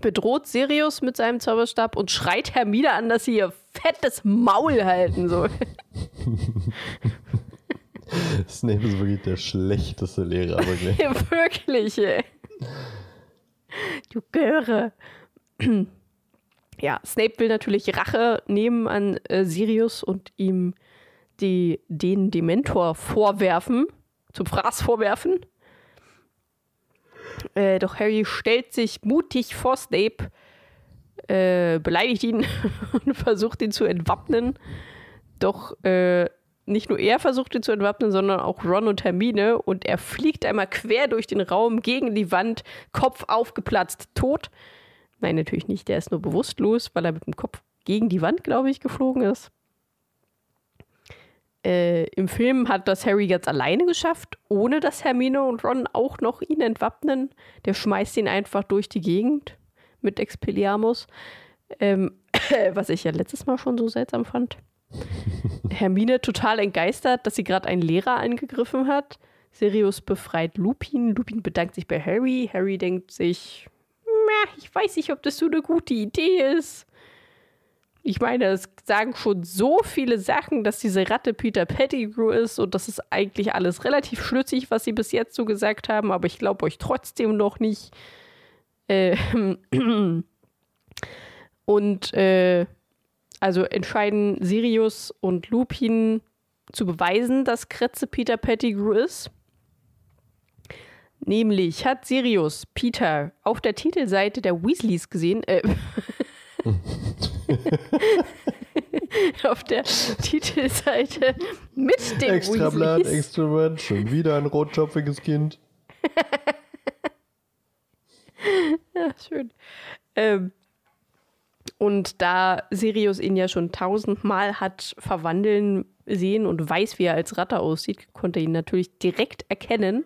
bedroht Sirius mit seinem Zauberstab und schreit Hermine an, dass sie ihr fettes Maul halten soll. Snape ist wirklich der schlechteste Lehrer, wirklich. (laughs) Wirklich, ey. Du Göre. ja, Snape will natürlich Rache nehmen an äh, Sirius und ihm die, den Dementor vorwerfen, zum Fraß vorwerfen. Äh, doch Harry stellt sich mutig vor Snape, äh, beleidigt ihn (laughs) und versucht ihn zu entwappnen. Doch äh, nicht nur er versucht ihn zu entwappnen, sondern auch Ron und Hermine. Und er fliegt einmal quer durch den Raum gegen die Wand, Kopf aufgeplatzt, tot. Nein, natürlich nicht. Der ist nur bewusstlos, weil er mit dem Kopf gegen die Wand, glaube ich, geflogen ist. Äh, Im Film hat das Harry ganz alleine geschafft, ohne dass Hermine und Ron auch noch ihn entwappnen. Der schmeißt ihn einfach durch die Gegend mit Expelliarmus. Ähm, (coughs) was ich ja letztes Mal schon so seltsam fand. (laughs) Hermine total entgeistert, dass sie gerade einen Lehrer angegriffen hat. Sirius befreit Lupin. Lupin bedankt sich bei Harry. Harry denkt sich, ich weiß nicht, ob das so eine gute Idee ist. Ich meine, es sagen schon so viele Sachen, dass diese Ratte Peter Pettigrew ist und das ist eigentlich alles relativ schlüssig, was sie bis jetzt so gesagt haben, aber ich glaube euch trotzdem noch nicht. Äh, (clears throat) und äh, also entscheiden Sirius und Lupin zu beweisen, dass Kretze Peter Pettigrew ist. Nämlich hat Sirius Peter auf der Titelseite der Weasleys gesehen. Äh, (laughs) (laughs) auf der Titelseite mit dem Extra Weasleys. Blatt, extra Blatt, schon wieder ein rotschopfiges Kind. (laughs) Ja, schön. Ähm, und da Sirius ihn ja schon tausendmal hat verwandeln sehen und weiß, wie er als Ratte aussieht, konnte er ihn natürlich direkt erkennen.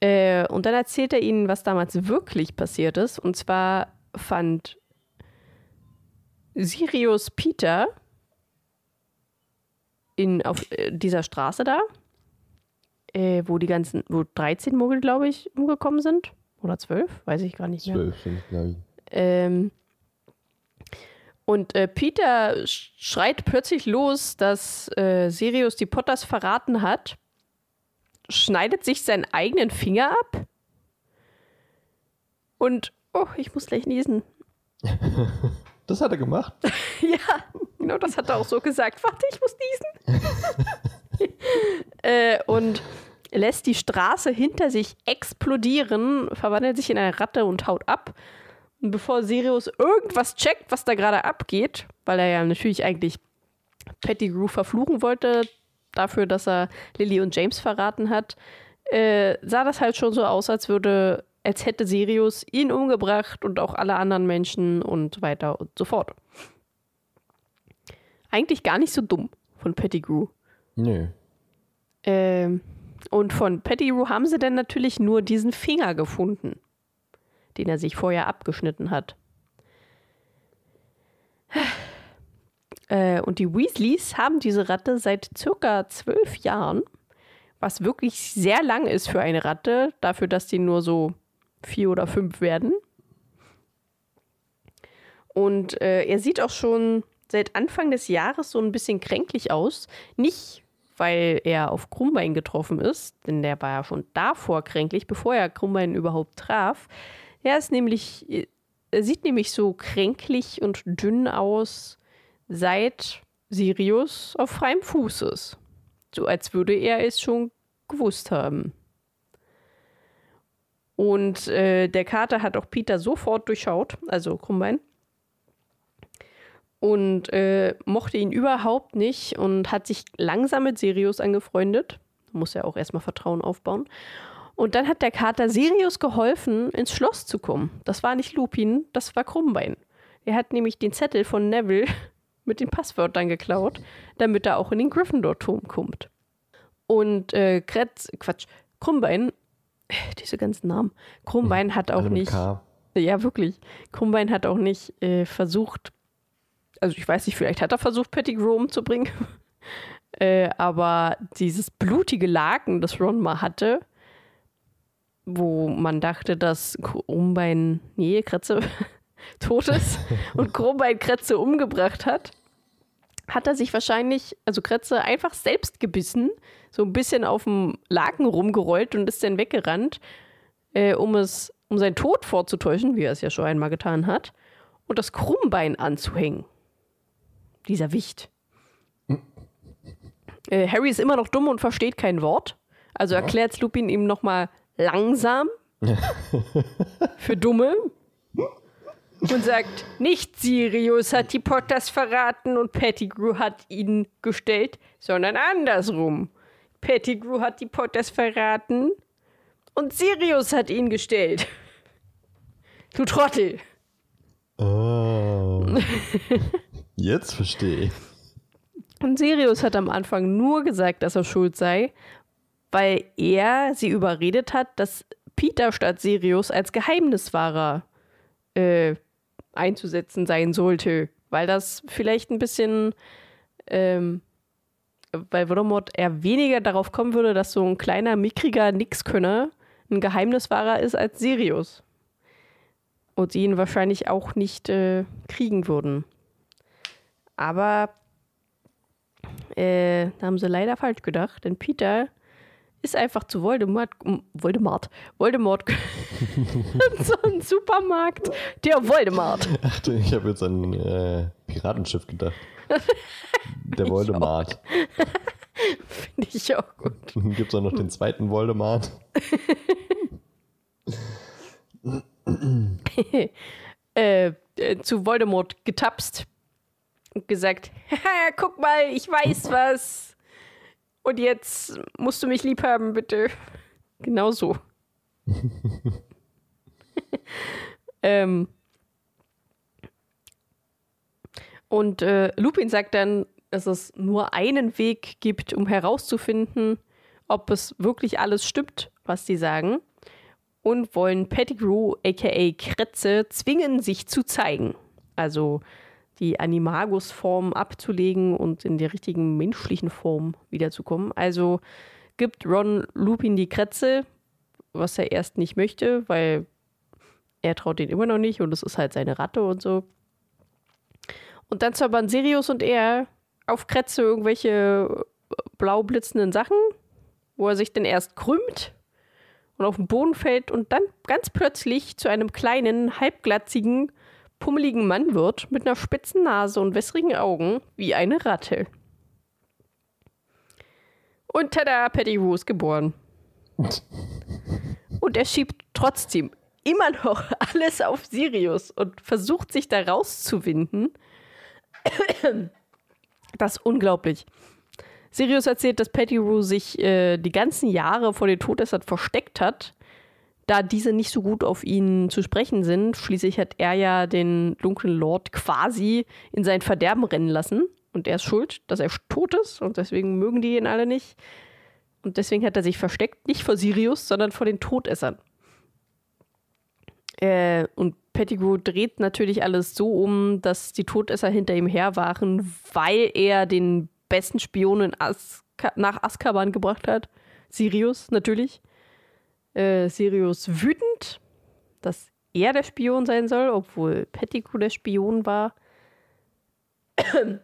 Äh, und dann erzählt er ihnen, was damals wirklich passiert ist. Und zwar fand Sirius Peter in, auf äh, dieser Straße da, äh, wo die ganzen, wo 13 Muggel, glaube ich, umgekommen sind. Oder 12, weiß ich gar nicht mehr. Zwölf sind, glaube ich. Ähm, und äh, Peter sch- schreit plötzlich los, dass äh, Sirius die Potters verraten hat, schneidet sich seinen eigenen Finger ab und, oh, ich muss gleich niesen. (laughs) Das hat er gemacht. (laughs) ja, genau das hat er auch so gesagt. Warte, ich muss niesen. (laughs) äh, und lässt die Straße hinter sich explodieren, verwandelt sich in eine Ratte und haut ab. Und bevor Sirius irgendwas checkt, was da gerade abgeht, weil er ja natürlich eigentlich Pettigrew verfluchen wollte, dafür, dass er Lily und James verraten hat, äh, sah das halt schon so aus, als würde, als hätte Sirius ihn umgebracht und auch alle anderen Menschen und so weiter und so fort. Eigentlich gar nicht so dumm von Pettigrew. Nö. Ähm, und von Pettigrew haben sie dann natürlich nur diesen Finger gefunden, den er sich vorher abgeschnitten hat. (sighs) Äh, und die Weasleys haben diese Ratte seit circa zwölf Jahren, was wirklich sehr lang ist für eine Ratte, dafür, dass die nur so vier oder fünf werden. Und äh, er sieht auch schon seit Anfang des Jahres so ein bisschen kränklich aus. Nicht, weil er auf Krummbein getroffen ist, denn der war ja schon davor kränklich, bevor er Krummbein überhaupt traf. Er ist nämlich, er sieht nämlich so kränklich und dünn aus, seit Sirius auf freiem Fuß ist. So als würde er es schon gewusst haben. Und äh, der Kater hat auch Peter sofort durchschaut, also Krummbein. Und äh, mochte ihn überhaupt nicht und hat sich langsam mit Sirius angefreundet. Muss ja auch erstmal Vertrauen aufbauen. Und dann hat der Kater Sirius geholfen, ins Schloss zu kommen. Das war nicht Lupin, das war Krummbein. Er hat nämlich den Zettel von Neville (laughs) mit den Passwörtern geklaut, damit er auch in den Gryffindor-Turm kommt. Und äh, Kretz, Quatsch, Krummbein, diese ganzen Namen, Krummbein hat auch nicht, K. ja wirklich, Krummbein hat auch nicht äh, versucht, also ich weiß nicht, vielleicht hat er versucht, Pettigrew umzubringen, (laughs) äh, aber dieses blutige Laken, das Ron mal hatte, wo man dachte, dass Krummbein, nee, Kretze (laughs) tot ist (laughs) und Krummbein Kretze umgebracht hat, hat er sich wahrscheinlich, also Kretze, einfach selbst gebissen, so ein bisschen auf dem Laken rumgerollt und ist dann weggerannt, äh, um es, um seinen Tod vorzutäuschen, wie er es ja schon einmal getan hat, und das Krummbein anzuhängen. Dieser Wicht. Äh, Harry ist immer noch dumm und versteht kein Wort. Also erklärt Lupin ihm nochmal langsam (laughs) für Dumme und sagt, nicht Sirius hat die Potters verraten und Pettigrew hat ihn gestellt, sondern andersrum. Pettigrew hat die Potters verraten und Sirius hat ihn gestellt. Du Trottel. Ah. (laughs) Jetzt verstehe ich. Und Sirius hat am Anfang nur gesagt, dass er schuld sei, weil er sie überredet hat, dass Peter statt Sirius als Geheimniswahrer äh, einzusetzen sein sollte. Weil das vielleicht ein bisschen, ähm, weil Voldemort eher weniger darauf kommen würde, dass so ein kleiner, mickriger Nixkönner ein Geheimniswahrer ist als Sirius. Und sie ihn wahrscheinlich auch nicht äh, kriegen würden. Aber äh, da haben sie leider falsch gedacht, denn Peter ist einfach zu Voldemort, Voldemort, Voldemort, so (laughs) ein Supermarkt, der Voldemort. Ach, ich habe jetzt an äh, Piratenschiff gedacht. (laughs) Der Voldemort. Finde ich auch gut. (laughs) Gibt es auch noch den zweiten Voldemort? äh, äh, zu Voldemort getapst und gesagt, guck mal, ich weiß was. Und jetzt musst du mich lieb haben, bitte. Genau so. (laughs) ähm. Und äh, Lupin sagt dann, dass es nur einen Weg gibt, um herauszufinden, ob es wirklich alles stimmt, was sie sagen. Und wollen Pettigrew, aka Kretze, zwingen, sich zu zeigen. Also die Animagus-Form abzulegen und in der richtigen menschlichen Form wiederzukommen. Also gibt Ron Lupin die Kretze, was er erst nicht möchte, weil er traut ihn immer noch nicht und es ist halt seine Ratte und so. Und dann zaubern Sirius und er auf Kretze irgendwelche blau blitzenden Sachen, wo er sich dann erst krümmt und auf den Boden fällt und dann ganz plötzlich zu einem kleinen, halbglatzigen, pummeligen Mann wird mit einer spitzen Nase und wässrigen Augen wie eine Ratte. Und tada, Pettigrew ist geboren. (laughs) Und er schiebt trotzdem immer noch (laughs) alles auf Sirius und versucht sich da rauszuwinden. (coughs) Das ist unglaublich. Sirius erzählt, dass Pettigrew sich äh, die ganzen Jahre vor den Todessern versteckt hat da diese nicht so gut auf ihn zu sprechen sind, schließlich hat er ja den dunklen Lord quasi in sein Verderben rennen lassen. Und er ist schuld, dass er tot ist und deswegen mögen die ihn alle nicht. Und deswegen hat er sich versteckt, nicht vor Sirius, sondern vor den Todessern. Äh, und Pettigrew dreht natürlich alles so um, dass die Todesser hinter ihm her waren, weil er den besten Spion Aska nach Azkaban gebracht hat. Sirius natürlich äh, Sirius wütend, dass er der Spion sein soll, obwohl Pettigrew der Spion war. (coughs)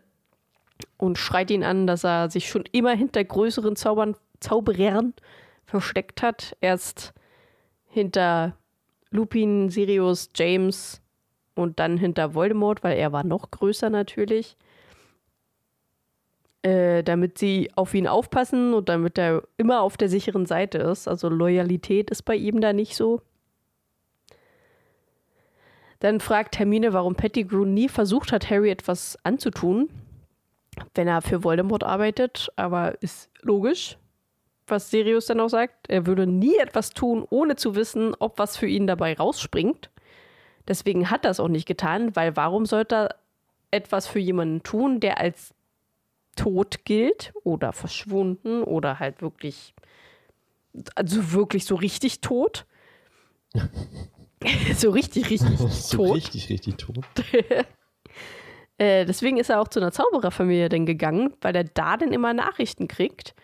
Und schreit ihn an, dass er sich schon immer hinter größeren Zaubern, Zauberern versteckt hat. Erst hinter Lupin, Sirius, James und dann hinter Voldemort, weil er war noch größer natürlich. Äh, damit sie auf ihn aufpassen und damit er immer auf der sicheren Seite ist. Also Loyalität ist bei ihm da nicht so. Dann fragt Hermine, warum Pettigrew nie versucht hat, Harry etwas anzutun, wenn er für Voldemort arbeitet. Aber ist logisch, was Sirius dann auch sagt. Er würde nie etwas tun, ohne zu wissen, ob was für ihn dabei rausspringt. Deswegen hat er es auch nicht getan, weil warum sollte er etwas für jemanden tun, der als tot gilt oder verschwunden oder halt wirklich, also wirklich so richtig tot. (laughs) so richtig, richtig (laughs) so tot. richtig, richtig tot. (laughs) äh, deswegen ist er auch zu einer Zaubererfamilie dann gegangen, weil er da dann immer Nachrichten kriegt.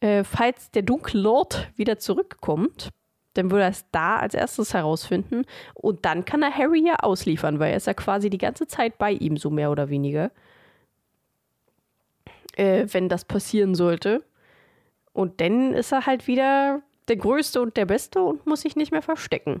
Äh, falls der dunkle Lord wieder zurückkommt, dann würde er es da als erstes herausfinden. Und dann kann er Harry ja ausliefern, weil er ist ja quasi die ganze Zeit bei ihm, so mehr oder weniger äh, wenn das passieren sollte. Und dann ist er halt wieder der Größte und der Beste und muss sich nicht mehr verstecken.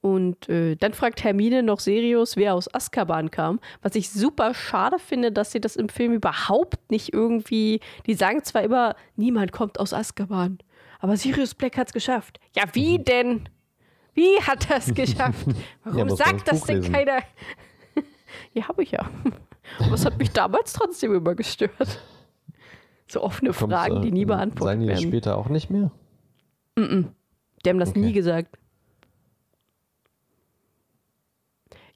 Und äh, dann fragt Hermine noch Sirius, wer aus Azkaban kam. Was ich super schade finde, dass sie das im Film überhaupt nicht irgendwie. Die sagen zwar immer, niemand kommt aus Azkaban. Aber Sirius Black hat es geschafft. Ja, wie denn? Wie hat es (laughs) geschafft? Warum (laughs) Ja, sagt das denn keiner? ja, habe ich ja. Aber es hat mich damals trotzdem immer gestört. So offene Kommt's, Fragen, die äh, nie beantwortet Sagen die werden. später auch nicht mehr? Die haben das Okay. nie gesagt.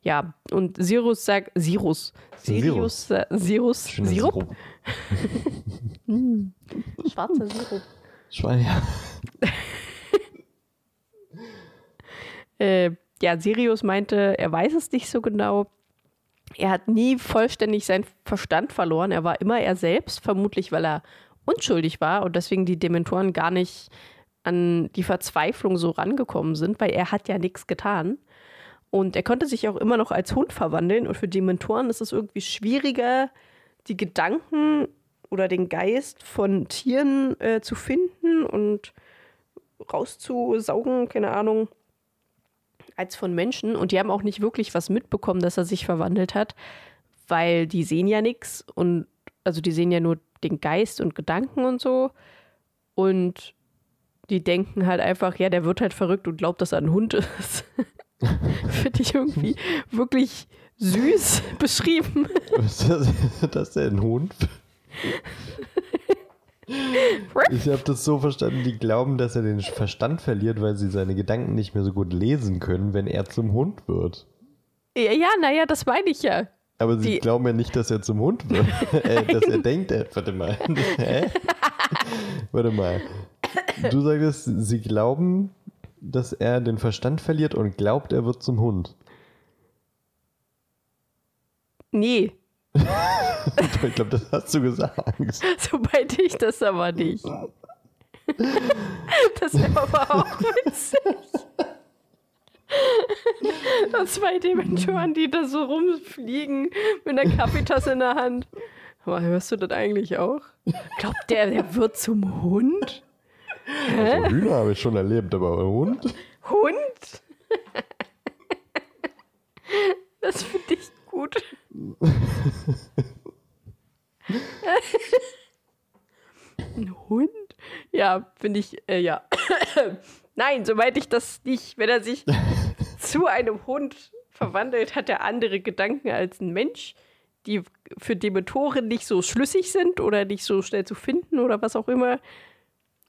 Ja, und Sirius sagt, Sirius, Sirius, Sirius, Sirius Sirup? Sirup. hm, (laughs) schwarzer Sirup. Schwein, ja. (laughs) äh, ja, Sirius meinte, er weiß es nicht so genau. Er hat nie vollständig seinen Verstand verloren. Er war immer er selbst, vermutlich weil er unschuldig war und deswegen die Dementoren gar nicht an die Verzweiflung so rangekommen sind, weil er hat ja nichts getan. Und er konnte sich auch immer noch als Hund verwandeln. Und für Dementoren ist es irgendwie schwieriger, die Gedanken oder den Geist von Tieren äh, zu finden und rauszusaugen, keine Ahnung, als von Menschen. Und die haben auch nicht wirklich was mitbekommen, dass er sich verwandelt hat, weil die sehen ja nichts und also die sehen ja nur den Geist und Gedanken und so. Und die denken halt einfach, ja, der wird halt verrückt und glaubt, dass er ein Hund ist. (laughs) Finde ich irgendwie wirklich süß (laughs) beschrieben. Was ist das, das denn ein Hund? (laughs) Ich habe das so verstanden, die glauben, dass er den Verstand verliert, weil sie seine Gedanken nicht mehr so gut lesen können, wenn er zum Hund wird. Ja, ja naja, das meine ich ja. Aber sie die glauben ja nicht, dass er zum Hund wird. (laughs) äh, dass er denkt, äh, warte mal. (laughs) Warte mal. Du sagst, sie glauben, dass er den Verstand verliert und glaubt, er wird zum Hund. Nee. (laughs) ich glaube, das hast du gesagt. (laughs) So meinte ich das aber nicht. (laughs) Das wäre aber auch witzig. Und zwei Dementoren, die da so rumfliegen mit einer Kaffeetasse in der Hand. Aber hörst du das eigentlich auch? Glaubt der, der wird zum Hund? Also Hühner habe ich schon erlebt, aber Hund? Hund? Das finde ich gut. Ein Hund? Ja, finde ich, äh, ja. (coughs) Nein, so meinte ich das nicht. Wenn er sich (laughs) zu einem Hund verwandelt, hat er andere Gedanken als ein Mensch, die für Dementoren nicht so schlüssig sind oder nicht so schnell zu finden oder was auch immer.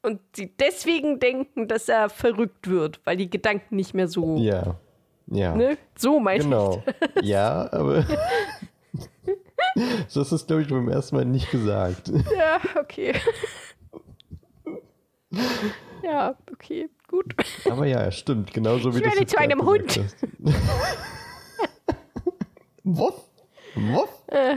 Und sie deswegen denken, dass er verrückt wird, weil die Gedanken nicht mehr so. Ja. Ja. Ne? So meinte genau. ich. Genau. Ja, aber. (laughs) (laughs) das ist, glaube ich, beim ersten Mal nicht gesagt. Ja, okay. (laughs) Ja, okay, gut. Aber ja, stimmt, genauso wie ich das. Ich werde zu einem Hund. (laughs) Wuff? Wuff? Äh.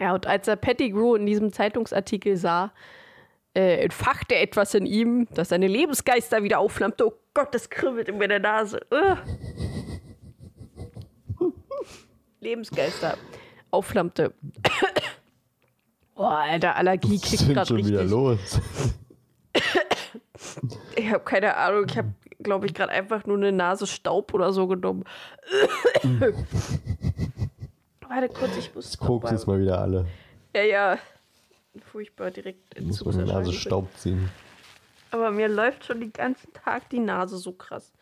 Ja, und als er Pettigrew in diesem Zeitungsartikel sah, äh, entfachte etwas in ihm, dass seine Lebensgeister wieder aufflammte. Oh Gott, das kribbelt in meiner Nase. Uh. Lebensgeister aufflammte. Boah, Alter, Allergie kickt gerade schon richtig. wieder los. ich habe keine Ahnung. Ich habe, glaube ich, gerade einfach nur eine Nase Staub oder so genommen. (laughs) Warte kurz, ich muss. Koks ist mal wieder alle. Ja, ja. Furchtbar direkt ins Muss man Nase Staub ziehen. Aber mir läuft schon den ganzen Tag die Nase so krass.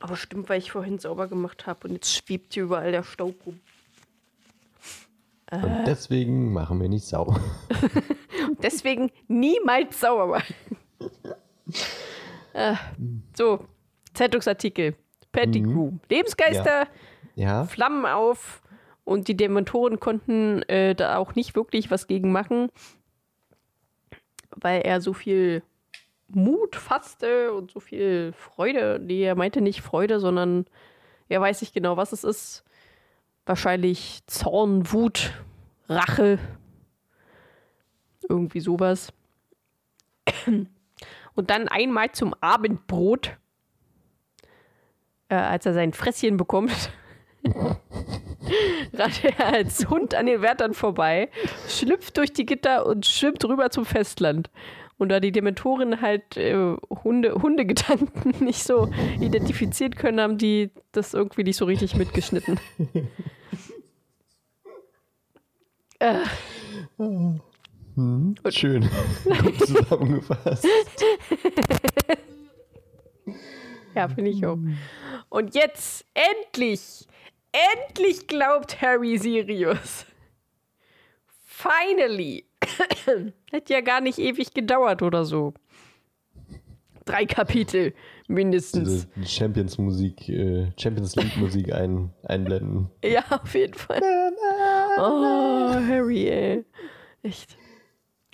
Aber stimmt, weil ich vorhin sauber gemacht habe und jetzt schwebt hier überall der Staub rum. Und äh. deswegen machen wir nicht sauber. (laughs) deswegen niemals sauber machen. äh, so, Zeitungsartikel. Pettigrew. Mhm. Lebensgeister, ja. Ja. Flammen auf und die Dementoren konnten äh, da auch nicht wirklich was gegen machen, weil er so viel Mut fasste und so viel Freude. Nee, er meinte nicht Freude, sondern er weiß nicht genau, was es ist. Wahrscheinlich Zorn, Wut, Rache. Irgendwie sowas. (clears throat) Und dann einmal zum Abendbrot, äh, als er sein Fresschen bekommt, (laughs) rannt er als Hund an den Wärtern vorbei, schlüpft durch die Gitter und schwimmt rüber zum Festland. Und da die Dementoren halt äh, Hunde, Hundegedanken (laughs) nicht so identifizieren können, haben die das irgendwie nicht so richtig mitgeschnitten. (laughs) äh. Hm, schön. Gut zusammengefasst. (laughs) ja, finde ich auch. Und jetzt endlich Endlich glaubt Harry Sirius. Finally. (coughs) Hätte ja gar nicht ewig gedauert oder so. drei Kapitel mindestens. Diese Champions Musik, äh, Champions League Musik ein, einblenden. (laughs) Ja, auf jeden Fall. Oh, Harry, ey. Echt.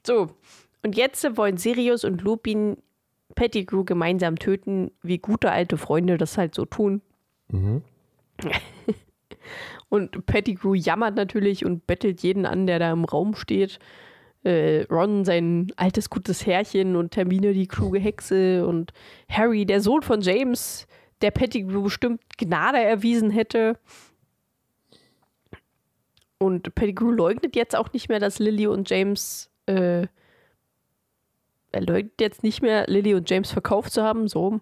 So, und jetzt wollen Sirius und Lupin Pettigrew gemeinsam töten, wie gute alte Freunde das halt so tun. Mhm. (laughs) Und Pettigrew jammert natürlich und bettelt jeden an, der da im Raum steht. Äh, Ron, sein altes, gutes Herrchen und Hermine, die kluge Hexe und Harry, der Sohn von James, der Pettigrew bestimmt Gnade erwiesen hätte. Und Pettigrew leugnet jetzt auch nicht mehr, dass Lily und James, äh, er leugnet jetzt nicht mehr, Lily und James verkauft zu haben, so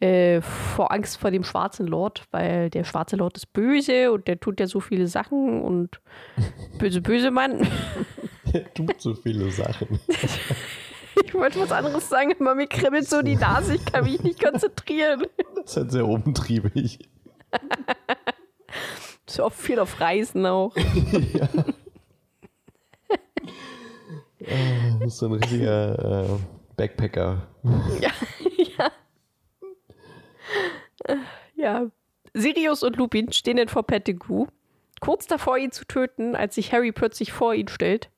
äh, vor Angst vor dem schwarzen Lord, weil der schwarze Lord ist böse und der tut ja so viele Sachen und böse, böse Mann. (laughs) (laughs) Der tut so viele Sachen. (laughs) Ich wollte was anderes sagen, aber mir kribbelt so die Nase, ich kann mich nicht konzentrieren. Das ist halt sehr umtriebig. (laughs) So oft viel auf Reisen auch. ja. Das ist so ein richtiger äh, Backpacker. Ja, ja. Ja. Sirius und Lupin stehen dann vor Pettigrew, kurz davor, ihn zu töten, als sich Harry plötzlich vor ihn stellt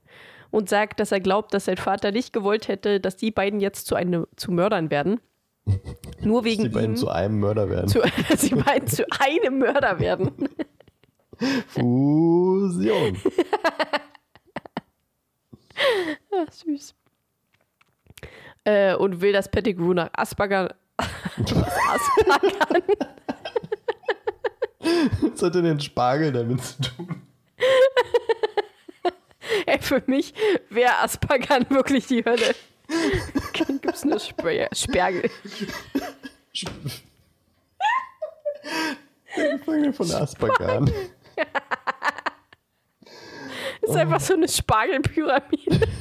und sagt, dass er glaubt, dass sein Vater nicht gewollt hätte, dass die beiden jetzt zu, eine, zu Mördern werden. (laughs) Nur Dass wegen die beiden ihm. zu einem Mörder werden. zu, (laughs) dass die beiden zu einem Mörder werden. (laughs) Fusion. Ah, süß. Äh, und will, dass Pettigrew nach Asperger. Asperger. Was hat denn den Spargel damit zu tun? Ey, für mich wäre Asperger (laughs) wirklich die Hölle. Gibt's nur Sper Spergel. Fangen wir von Asperger an. (laughs) Ist einfach so eine Spargelpyramide. (laughs)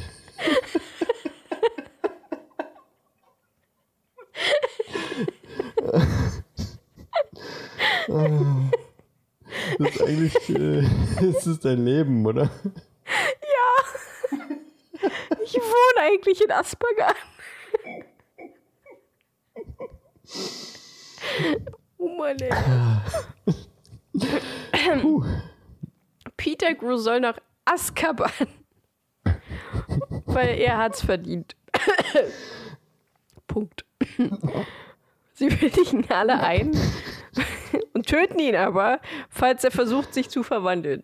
Das ist eigentlich, äh, das ist dein Leben, oder? Ich wohne eigentlich in Asperger. Oh Mann, ey. Peter Grew soll nach Azkaban. Weil er hat's verdient. Punkt. Sie willigen alle ein und töten ihn aber, falls er versucht, sich zu verwandeln.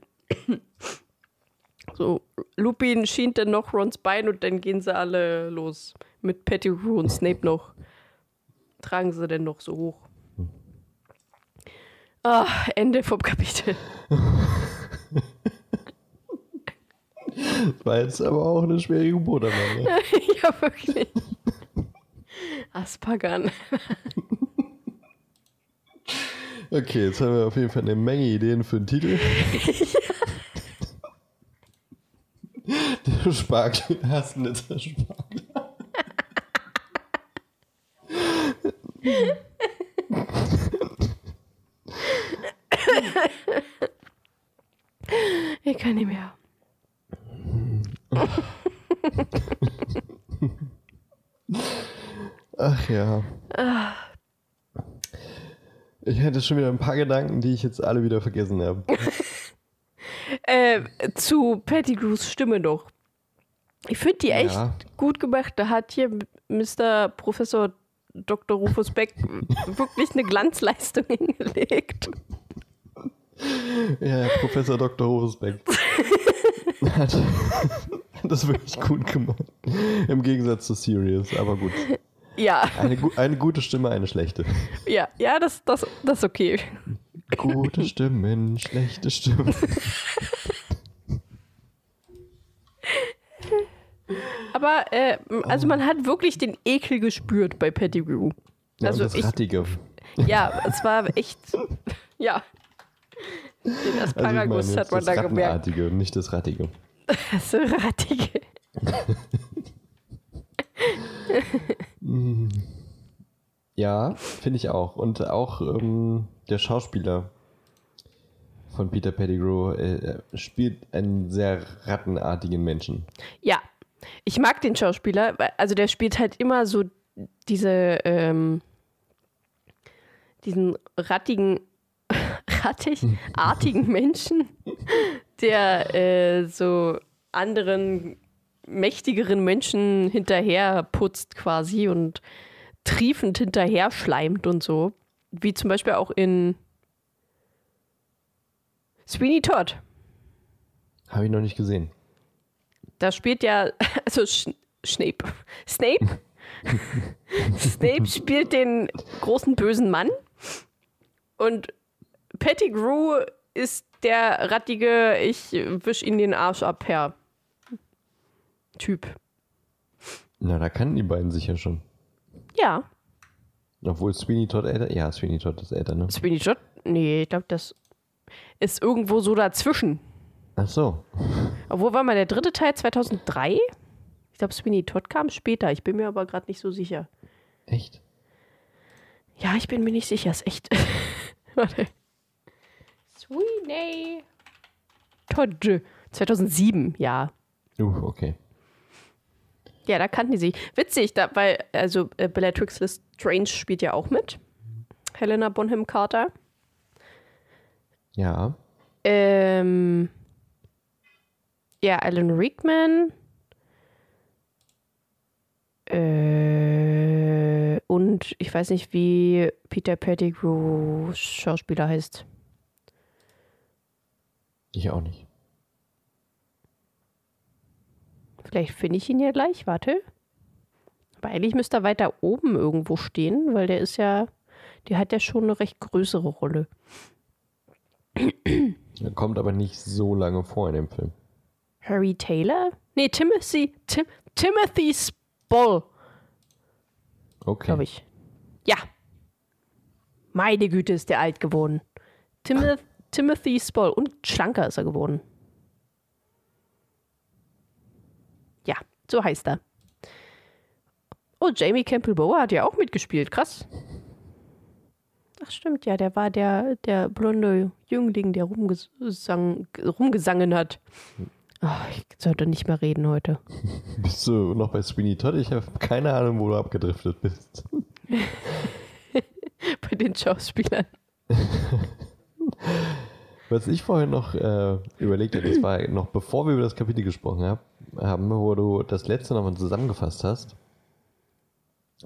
So, Lupin schient dann noch Rons Bein und dann gehen sie alle los. Mit Pettigrew und Snape noch. Tragen sie denn noch so hoch. Ah, Ende vom Kapitel. (laughs) War jetzt aber auch eine schwere Geburt am Ende. (laughs) ja, wirklich. Aspagan. (laughs) Okay, jetzt haben wir auf jeden Fall eine Menge Ideen für den Titel. Der Spargel, (laughs) Hasenitzer Spargel. Ich kann nicht mehr. Ach ja. Ich hätte schon wieder ein paar Gedanken, die ich jetzt alle wieder vergessen habe. (laughs) Äh, zu Pettigrews Stimme noch. Ich finde die echt Ja. gut gemacht. Da hat hier Mr. Professor Dr. Rufus Beck wirklich eine Glanzleistung (laughs) hingelegt. Ja, Professor Dr. Hofesbeck (laughs) hat, hat (laughs) das wirklich gut gemacht. Im Gegensatz zu Sirius, aber gut. Ja, Eine, eine gute Stimme, eine schlechte. ja, ja, das, das, das ist okay. Gute (laughs) Stimmen, schlechte Stimmen. Aber, äh, also man hat wirklich den Ekel gespürt bei Pettigrew. Ja, Also das ich, Rattige. ja, es war echt, (laughs) ja. Den Also Asparagus jetzt hat man das da gemerkt. Rattenartige und nicht das Rattige. Das Rattige. (laughs) Ja, finde ich auch. Und auch ähm, der Schauspieler von Peter Pettigrew äh, spielt einen sehr rattenartigen Menschen. Ja, ich mag den Schauspieler, also der spielt halt immer so diese, ähm, diesen rattigen, (laughs) rattig, artigen Menschen, der äh, so anderen mächtigeren Menschen hinterher putzt quasi und triefend hinterher schleimt und so. Wie zum Beispiel auch in Sweeney Todd. Habe ich noch nicht gesehen. Da spielt ja, (laughs) also Sch Snape. Snape? (laughs) Snape spielt den großen bösen Mann und Pettigrew ist der rattige, ich wisch ihn den Arsch ab, Herr. Typ. Na, da kannten die beiden sich ja schon. Ja. Obwohl Sweeney Todd älter. Ja, Sweeney Todd ist älter, ne? Sweeney Todd? Nee, ich glaube, das ist irgendwo so dazwischen. Ach so. Obwohl war mal der dritte Teil 2003? Ich glaube, Sweeney Todd kam später. Ich bin mir aber gerade nicht so sicher. Echt? Ja, ich bin mir nicht sicher. Ist echt. (laughs) Warte. Sweeney Todd. 2007, ja. Uh, okay. Ja, da kannten die sich. Witzig, da, weil, also äh, Bellatrix Lestrange spielt ja auch mit. Helena Bonham Carter. Ja. Ähm, ja, Alan Rickman. Äh, und ich weiß nicht, wie Peter Pettigrew Schauspieler heißt. Ich auch nicht. Vielleicht finde ich ihn ja gleich, warte. Aber eigentlich müsste er weiter oben irgendwo stehen, weil der ist ja, der hat ja schon eine recht größere Rolle. Er kommt aber nicht so lange vor in dem Film. Harry Taylor? Nee, Timothy, Tim, Timothy Spall, Okay. glaube ich. Ja. Meine Güte, ist der alt geworden. Timoth Timothy Spall. Und schlanker ist er geworden. Ja, so heißt er. Oh, Jamie Campbell Bower hat ja auch mitgespielt. Krass. Ach stimmt, ja, der war der, der blonde Jüngling, der rumgesang, rumgesangen hat. Oh, ich sollte nicht mehr reden heute. Bist du noch bei Sweeney Todd? Ich habe keine Ahnung, wo du abgedriftet bist. (laughs) Bei den Schauspielern. Was ich vorhin noch äh, überlegt habe, das war noch bevor wir über das Kapitel gesprochen hab, haben, wo du das letzte nochmal zusammengefasst hast,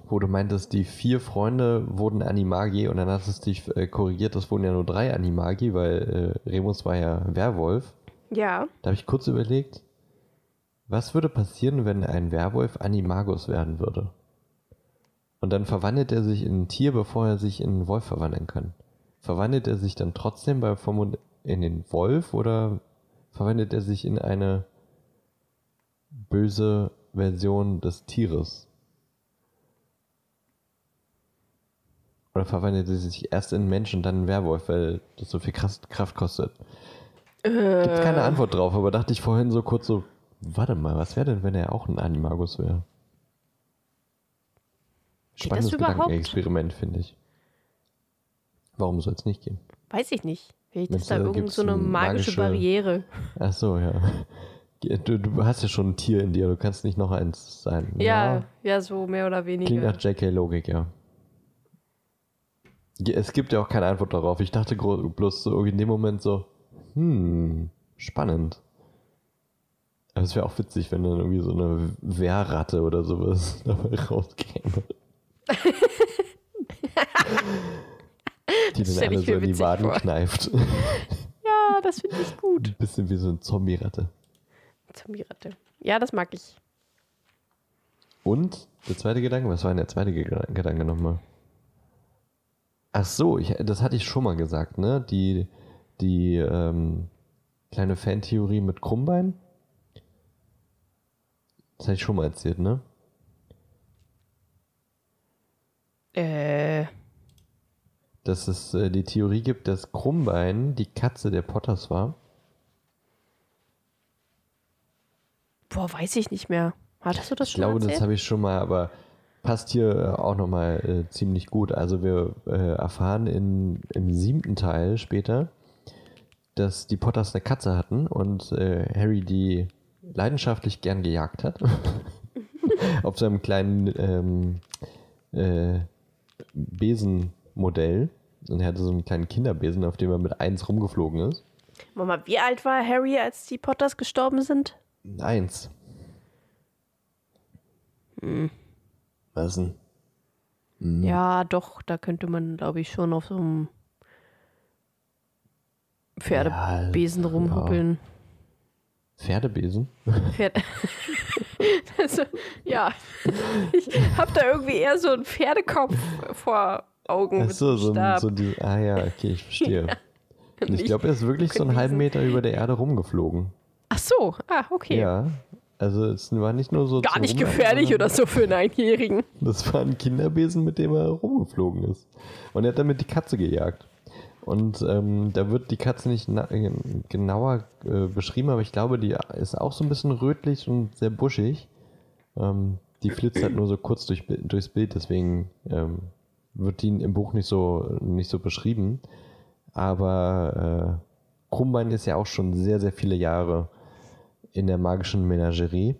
wo du meintest, die vier Freunde wurden Animagi und dann hast du dich äh, korrigiert, das wurden ja nur drei Animagi, weil äh, Remus war ja Werwolf. Ja. Da habe ich kurz überlegt, was würde passieren, wenn ein Werwolf Animagus werden würde? Und dann verwandelt er sich in ein Tier, bevor er sich in einen Wolf verwandeln kann. Verwandelt er sich dann trotzdem bei Vormund in den Wolf oder verwandelt er sich in eine böse Version des Tieres? Oder verwandelt er sich erst in Menschen, dann in Werwolf, weil das so viel Kraft kostet? Gibt keine Antwort drauf, aber dachte ich vorhin so kurz so, warte mal, was wäre denn, wenn er auch ein Animagus wäre? Geht Spannendes? Gedankenexperiment, finde ich. Warum soll es nicht gehen? Weiß ich nicht. Vielleicht ist da du, da irgend gibt's so eine eine magische, magische- Barriere. Ach so, ja. Du, du hast ja schon ein Tier in dir, du kannst nicht noch eins sein. Ja, ja, so mehr oder weniger. Klingt nach JK-Logik, ja. Ja, Es gibt ja auch keine Antwort darauf. Ich dachte bloß so in dem Moment so, hm, spannend. Aber es wäre auch witzig, wenn dann irgendwie so eine Wehrratte oder sowas (laughs) dabei rauskäme. Die Das dann alle so in die Waden vor. kneift. (laughs) Ja, das finde ich gut. Ein bisschen wie so eine Zombie-Ratte. Zombie-Ratte. Ja, das mag ich. Und der zweite Gedanke, was war denn der zweite Ge- Gedanke nochmal? Ach so, ich, das hatte ich schon mal gesagt, ne? Die, die ähm, kleine Fantheorie mit Krummbein. Das hatte ich schon mal erzählt, ne? Äh, Dass es äh, die Theorie gibt, dass Krummbein die Katze der Potters war. Boah, weiß ich nicht mehr. Hattest du das Ich schon glaube, das erzählt? habe ich schon mal, aber passt hier äh, auch nochmal äh, ziemlich gut. Also wir äh, erfahren in, im siebten Teil später, dass die Potters eine Katze hatten und äh, Harry die leidenschaftlich gern gejagt hat. (laughs) auf seinem kleinen ähm, äh, Besenmodell. Und er hatte so einen kleinen Kinderbesen, auf dem er mit eins rumgeflogen ist. Mama, wie alt war Harry, als die Potters gestorben sind? Eins. Hm. Was denn? Ja, doch, da könnte man, glaube ich, schon auf so einem Pferdebesen Ja, rumhuppeln. Pferdebesen? Pferd (laughs) also, ja, ich habe da irgendwie eher so einen Pferdekopf vor Augen Ach so, so, ein- so die, ah ja, okay, ich verstehe. (laughs) Und ich glaube, er ist wirklich so einen halben Meter über der Erde rumgeflogen. Ach so, ah, okay. Ja. Also es war nicht nur so Gar nicht gefährlich oder so für einen Einjährigen. Das war ein Kinderbesen, mit dem er rumgeflogen ist. Und er hat damit die Katze gejagt. Und ähm, da wird die Katze nicht äh, genauer äh, beschrieben, aber ich glaube, die ist auch so ein bisschen rötlich und sehr buschig. Ähm, die flitzt halt nur so kurz durch, durchs Bild, deswegen ähm, wird die im Buch nicht so, nicht so beschrieben. Aber äh, Krummbein ist ja auch schon sehr, sehr viele Jahre in der magischen Menagerie.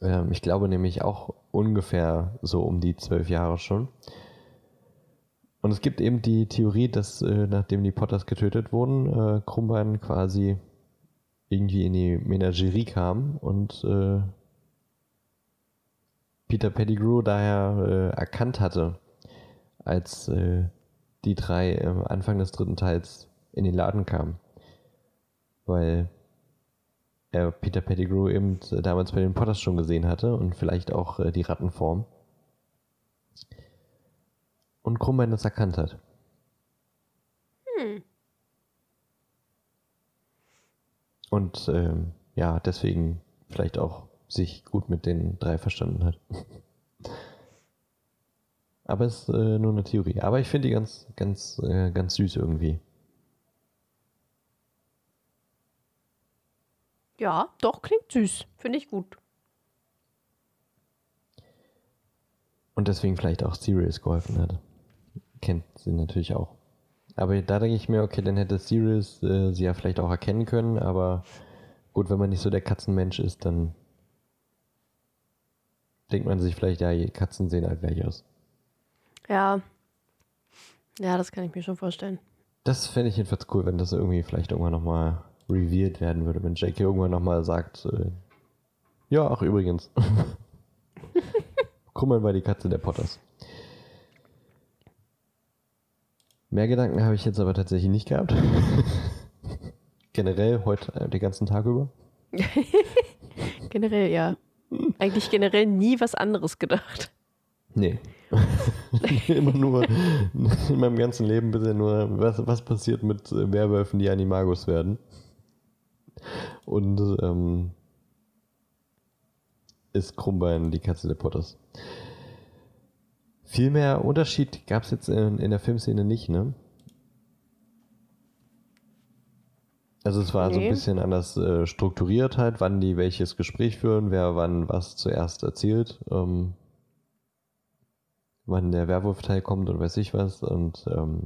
Ähm, ich glaube nämlich auch ungefähr so um die zwölf Jahre schon. Und es gibt eben die Theorie, dass äh, nachdem die Potters getötet wurden, äh, Krummbein quasi irgendwie in die Menagerie kam und äh, Peter Pettigrew daher äh, erkannt hatte, als äh, die drei am Anfang des dritten Teils in den Laden kamen. Weil er Peter Pettigrew eben äh, damals bei den Potters schon gesehen hatte und vielleicht auch äh, die Rattenform. Und Krummbein das erkannt hat. Und ähm, ja, deswegen vielleicht auch sich gut mit den drei verstanden hat. (laughs) Aber es ist äh, nur eine Theorie. Aber ich finde die ganz, ganz, äh, ganz süß irgendwie. Ja, doch, klingt süß. Finde ich gut. Und deswegen vielleicht auch Sirius geholfen hat. Kennt sie natürlich auch. Aber da denke ich mir, okay, dann hätte Sirius äh, sie ja vielleicht auch erkennen können, aber gut, wenn man nicht so der Katzenmensch ist, dann denkt man sich vielleicht, ja, Katzen sehen halt gleich aus. Ja. Ja, das kann ich mir schon vorstellen. Das fände ich jedenfalls cool, wenn das irgendwie vielleicht irgendwann nochmal revealed werden würde, wenn Jake irgendwann nochmal sagt, äh, ja, ach übrigens. (laughs) Krummel war die Katze der Potters. Mehr Gedanken habe ich jetzt aber tatsächlich nicht gehabt. (laughs) Generell heute äh, den ganzen Tag über. (laughs) Generell, ja. Eigentlich generell nie was anderes gedacht. Nee. Immer nur in meinem ganzen Leben bisher nur, was, was passiert mit äh, Werwölfen, die Animagus werden. Und ähm, ist Krummbein die Katze der Potters. Viel mehr Unterschied gab es jetzt in, in der Filmszene nicht, ne? Also es war so ein Nee. bisschen anders äh, strukturiert halt, wann die welches Gespräch führen, wer wann was zuerst erzählt. Ähm, wann der Werwolf-Teil kommt und weiß ich was. Und ähm,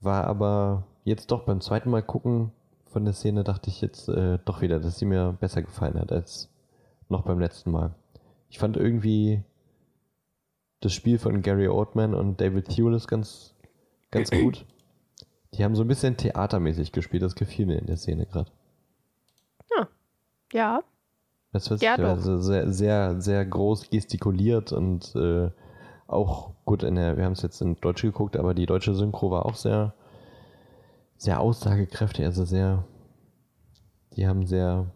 war aber jetzt doch beim zweiten Mal gucken von der Szene, dachte ich jetzt äh, doch wieder, dass sie mir besser gefallen hat als noch beim letzten Mal. Ich fand irgendwie das Spiel von Gary Oldman und David Thewlis ganz, ganz (clears throat) gut. Die haben so ein bisschen theatermäßig gespielt, das gefiel mir in der Szene gerade. Ja. Ja, ich meine? doch. Also sehr, sehr, sehr groß gestikuliert und äh, auch gut in der, wir haben es jetzt in Deutsch geguckt, aber die deutsche Synchro war auch sehr, sehr aussagekräftig, also sehr, die haben sehr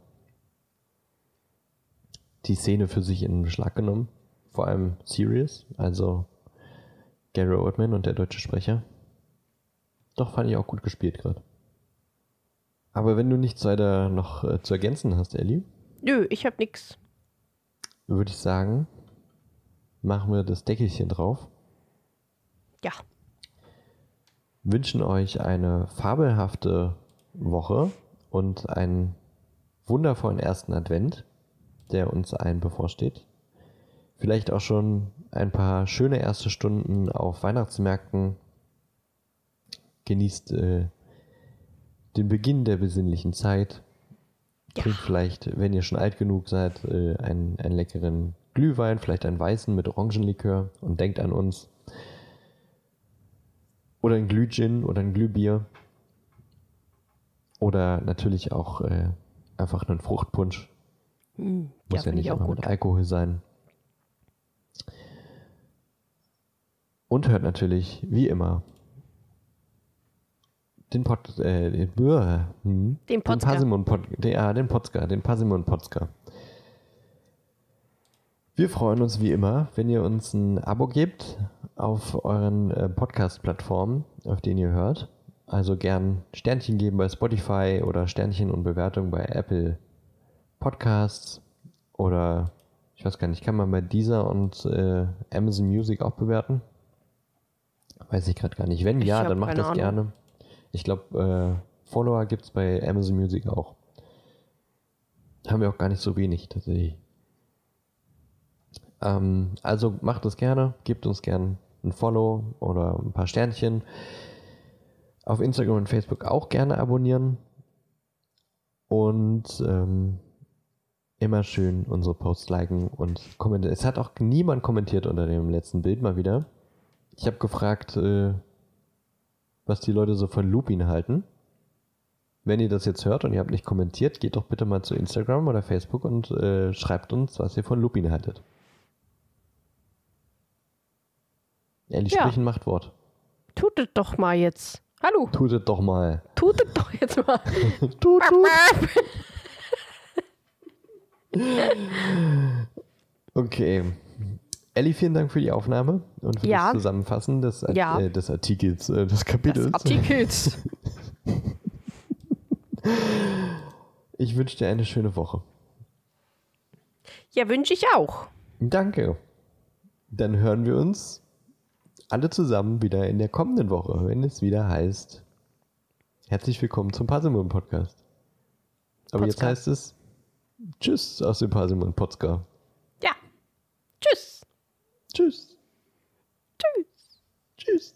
die Szene für sich in Beschlag genommen. Vor allem Sirius, also Gary Oldman und der deutsche Sprecher. Doch, fand ich auch gut gespielt gerade. Aber wenn du nichts weiter noch äh, zu ergänzen hast, Ellie, Nö, ich hab nix. würde ich sagen, machen wir das Deckelchen drauf. Ja. Wünschen euch eine fabelhafte Woche und einen wundervollen ersten Advent, der uns allen bevorsteht. Vielleicht auch schon ein paar schöne erste Stunden auf Weihnachtsmärkten. Genießt äh, den Beginn der besinnlichen Zeit. Ja. Trinkt vielleicht, wenn ihr schon alt genug seid, äh, einen, einen leckeren Glühwein, vielleicht einen weißen mit Orangenlikör und denkt an uns. Oder ein Glühgin oder ein Glühbier. Oder natürlich auch äh, einfach einen Fruchtpunsch. Hm, Muss ja, find nicht immer gut. mit Alkohol sein. Und hört natürlich, wie immer, den Pod, äh, den, Böhr, hm, Den Podska. Pasimon Pod, den, ja, den Podska, den Pasimon Podska. Wir freuen uns wie immer, wenn ihr uns ein Abo gebt auf euren äh, Podcast-Plattformen, auf denen ihr hört. Also gern Sternchen geben bei Spotify oder Sternchen und Bewertung bei Apple Podcasts oder ich weiß gar nicht, kann man bei Deezer und äh, Amazon Music auch bewerten? Weiß ich gerade gar nicht. Wenn Ich ja, dann macht das Ahnung. gerne. Ich glaube, äh, Follower gibt es bei Amazon Music auch. Haben wir auch gar nicht so wenig tatsächlich. Ähm, also macht es gerne, gebt uns gerne ein Follow oder ein paar Sternchen. Auf Instagram und Facebook auch gerne abonnieren. Und ähm, immer schön unsere Posts liken und kommentieren. Es hat auch niemand kommentiert unter dem letzten Bild mal wieder. Ich habe gefragt, äh, was die Leute so von Lupin halten. Wenn ihr das jetzt hört und ihr habt nicht kommentiert, geht doch bitte mal zu Instagram oder Facebook und äh, schreibt uns, was ihr von Lupin haltet. Ehrlich Ja. sprechen macht Wort. Tut es doch mal jetzt. Hallo, Tut es doch mal. tut es doch jetzt mal. (laughs) Tut, tut. Okay. Elli, vielen Dank für die Aufnahme und für Ja. das Zusammenfassen des, Art- Ja. äh, des Artikels, äh, des Kapitels. Das Artikels. (laughs) Ich wünsche dir eine schöne Woche. Ja, wünsche ich auch. Danke. Dann hören wir uns alle zusammen wieder in der kommenden Woche, wenn es wieder heißt, herzlich willkommen zum Puzzlemon Podcast. Aber Potzka. jetzt heißt es Tschüss aus dem Puzzlemon Podcast. Ja. Tschüss. Tschüss. Tschüss. Tschüss.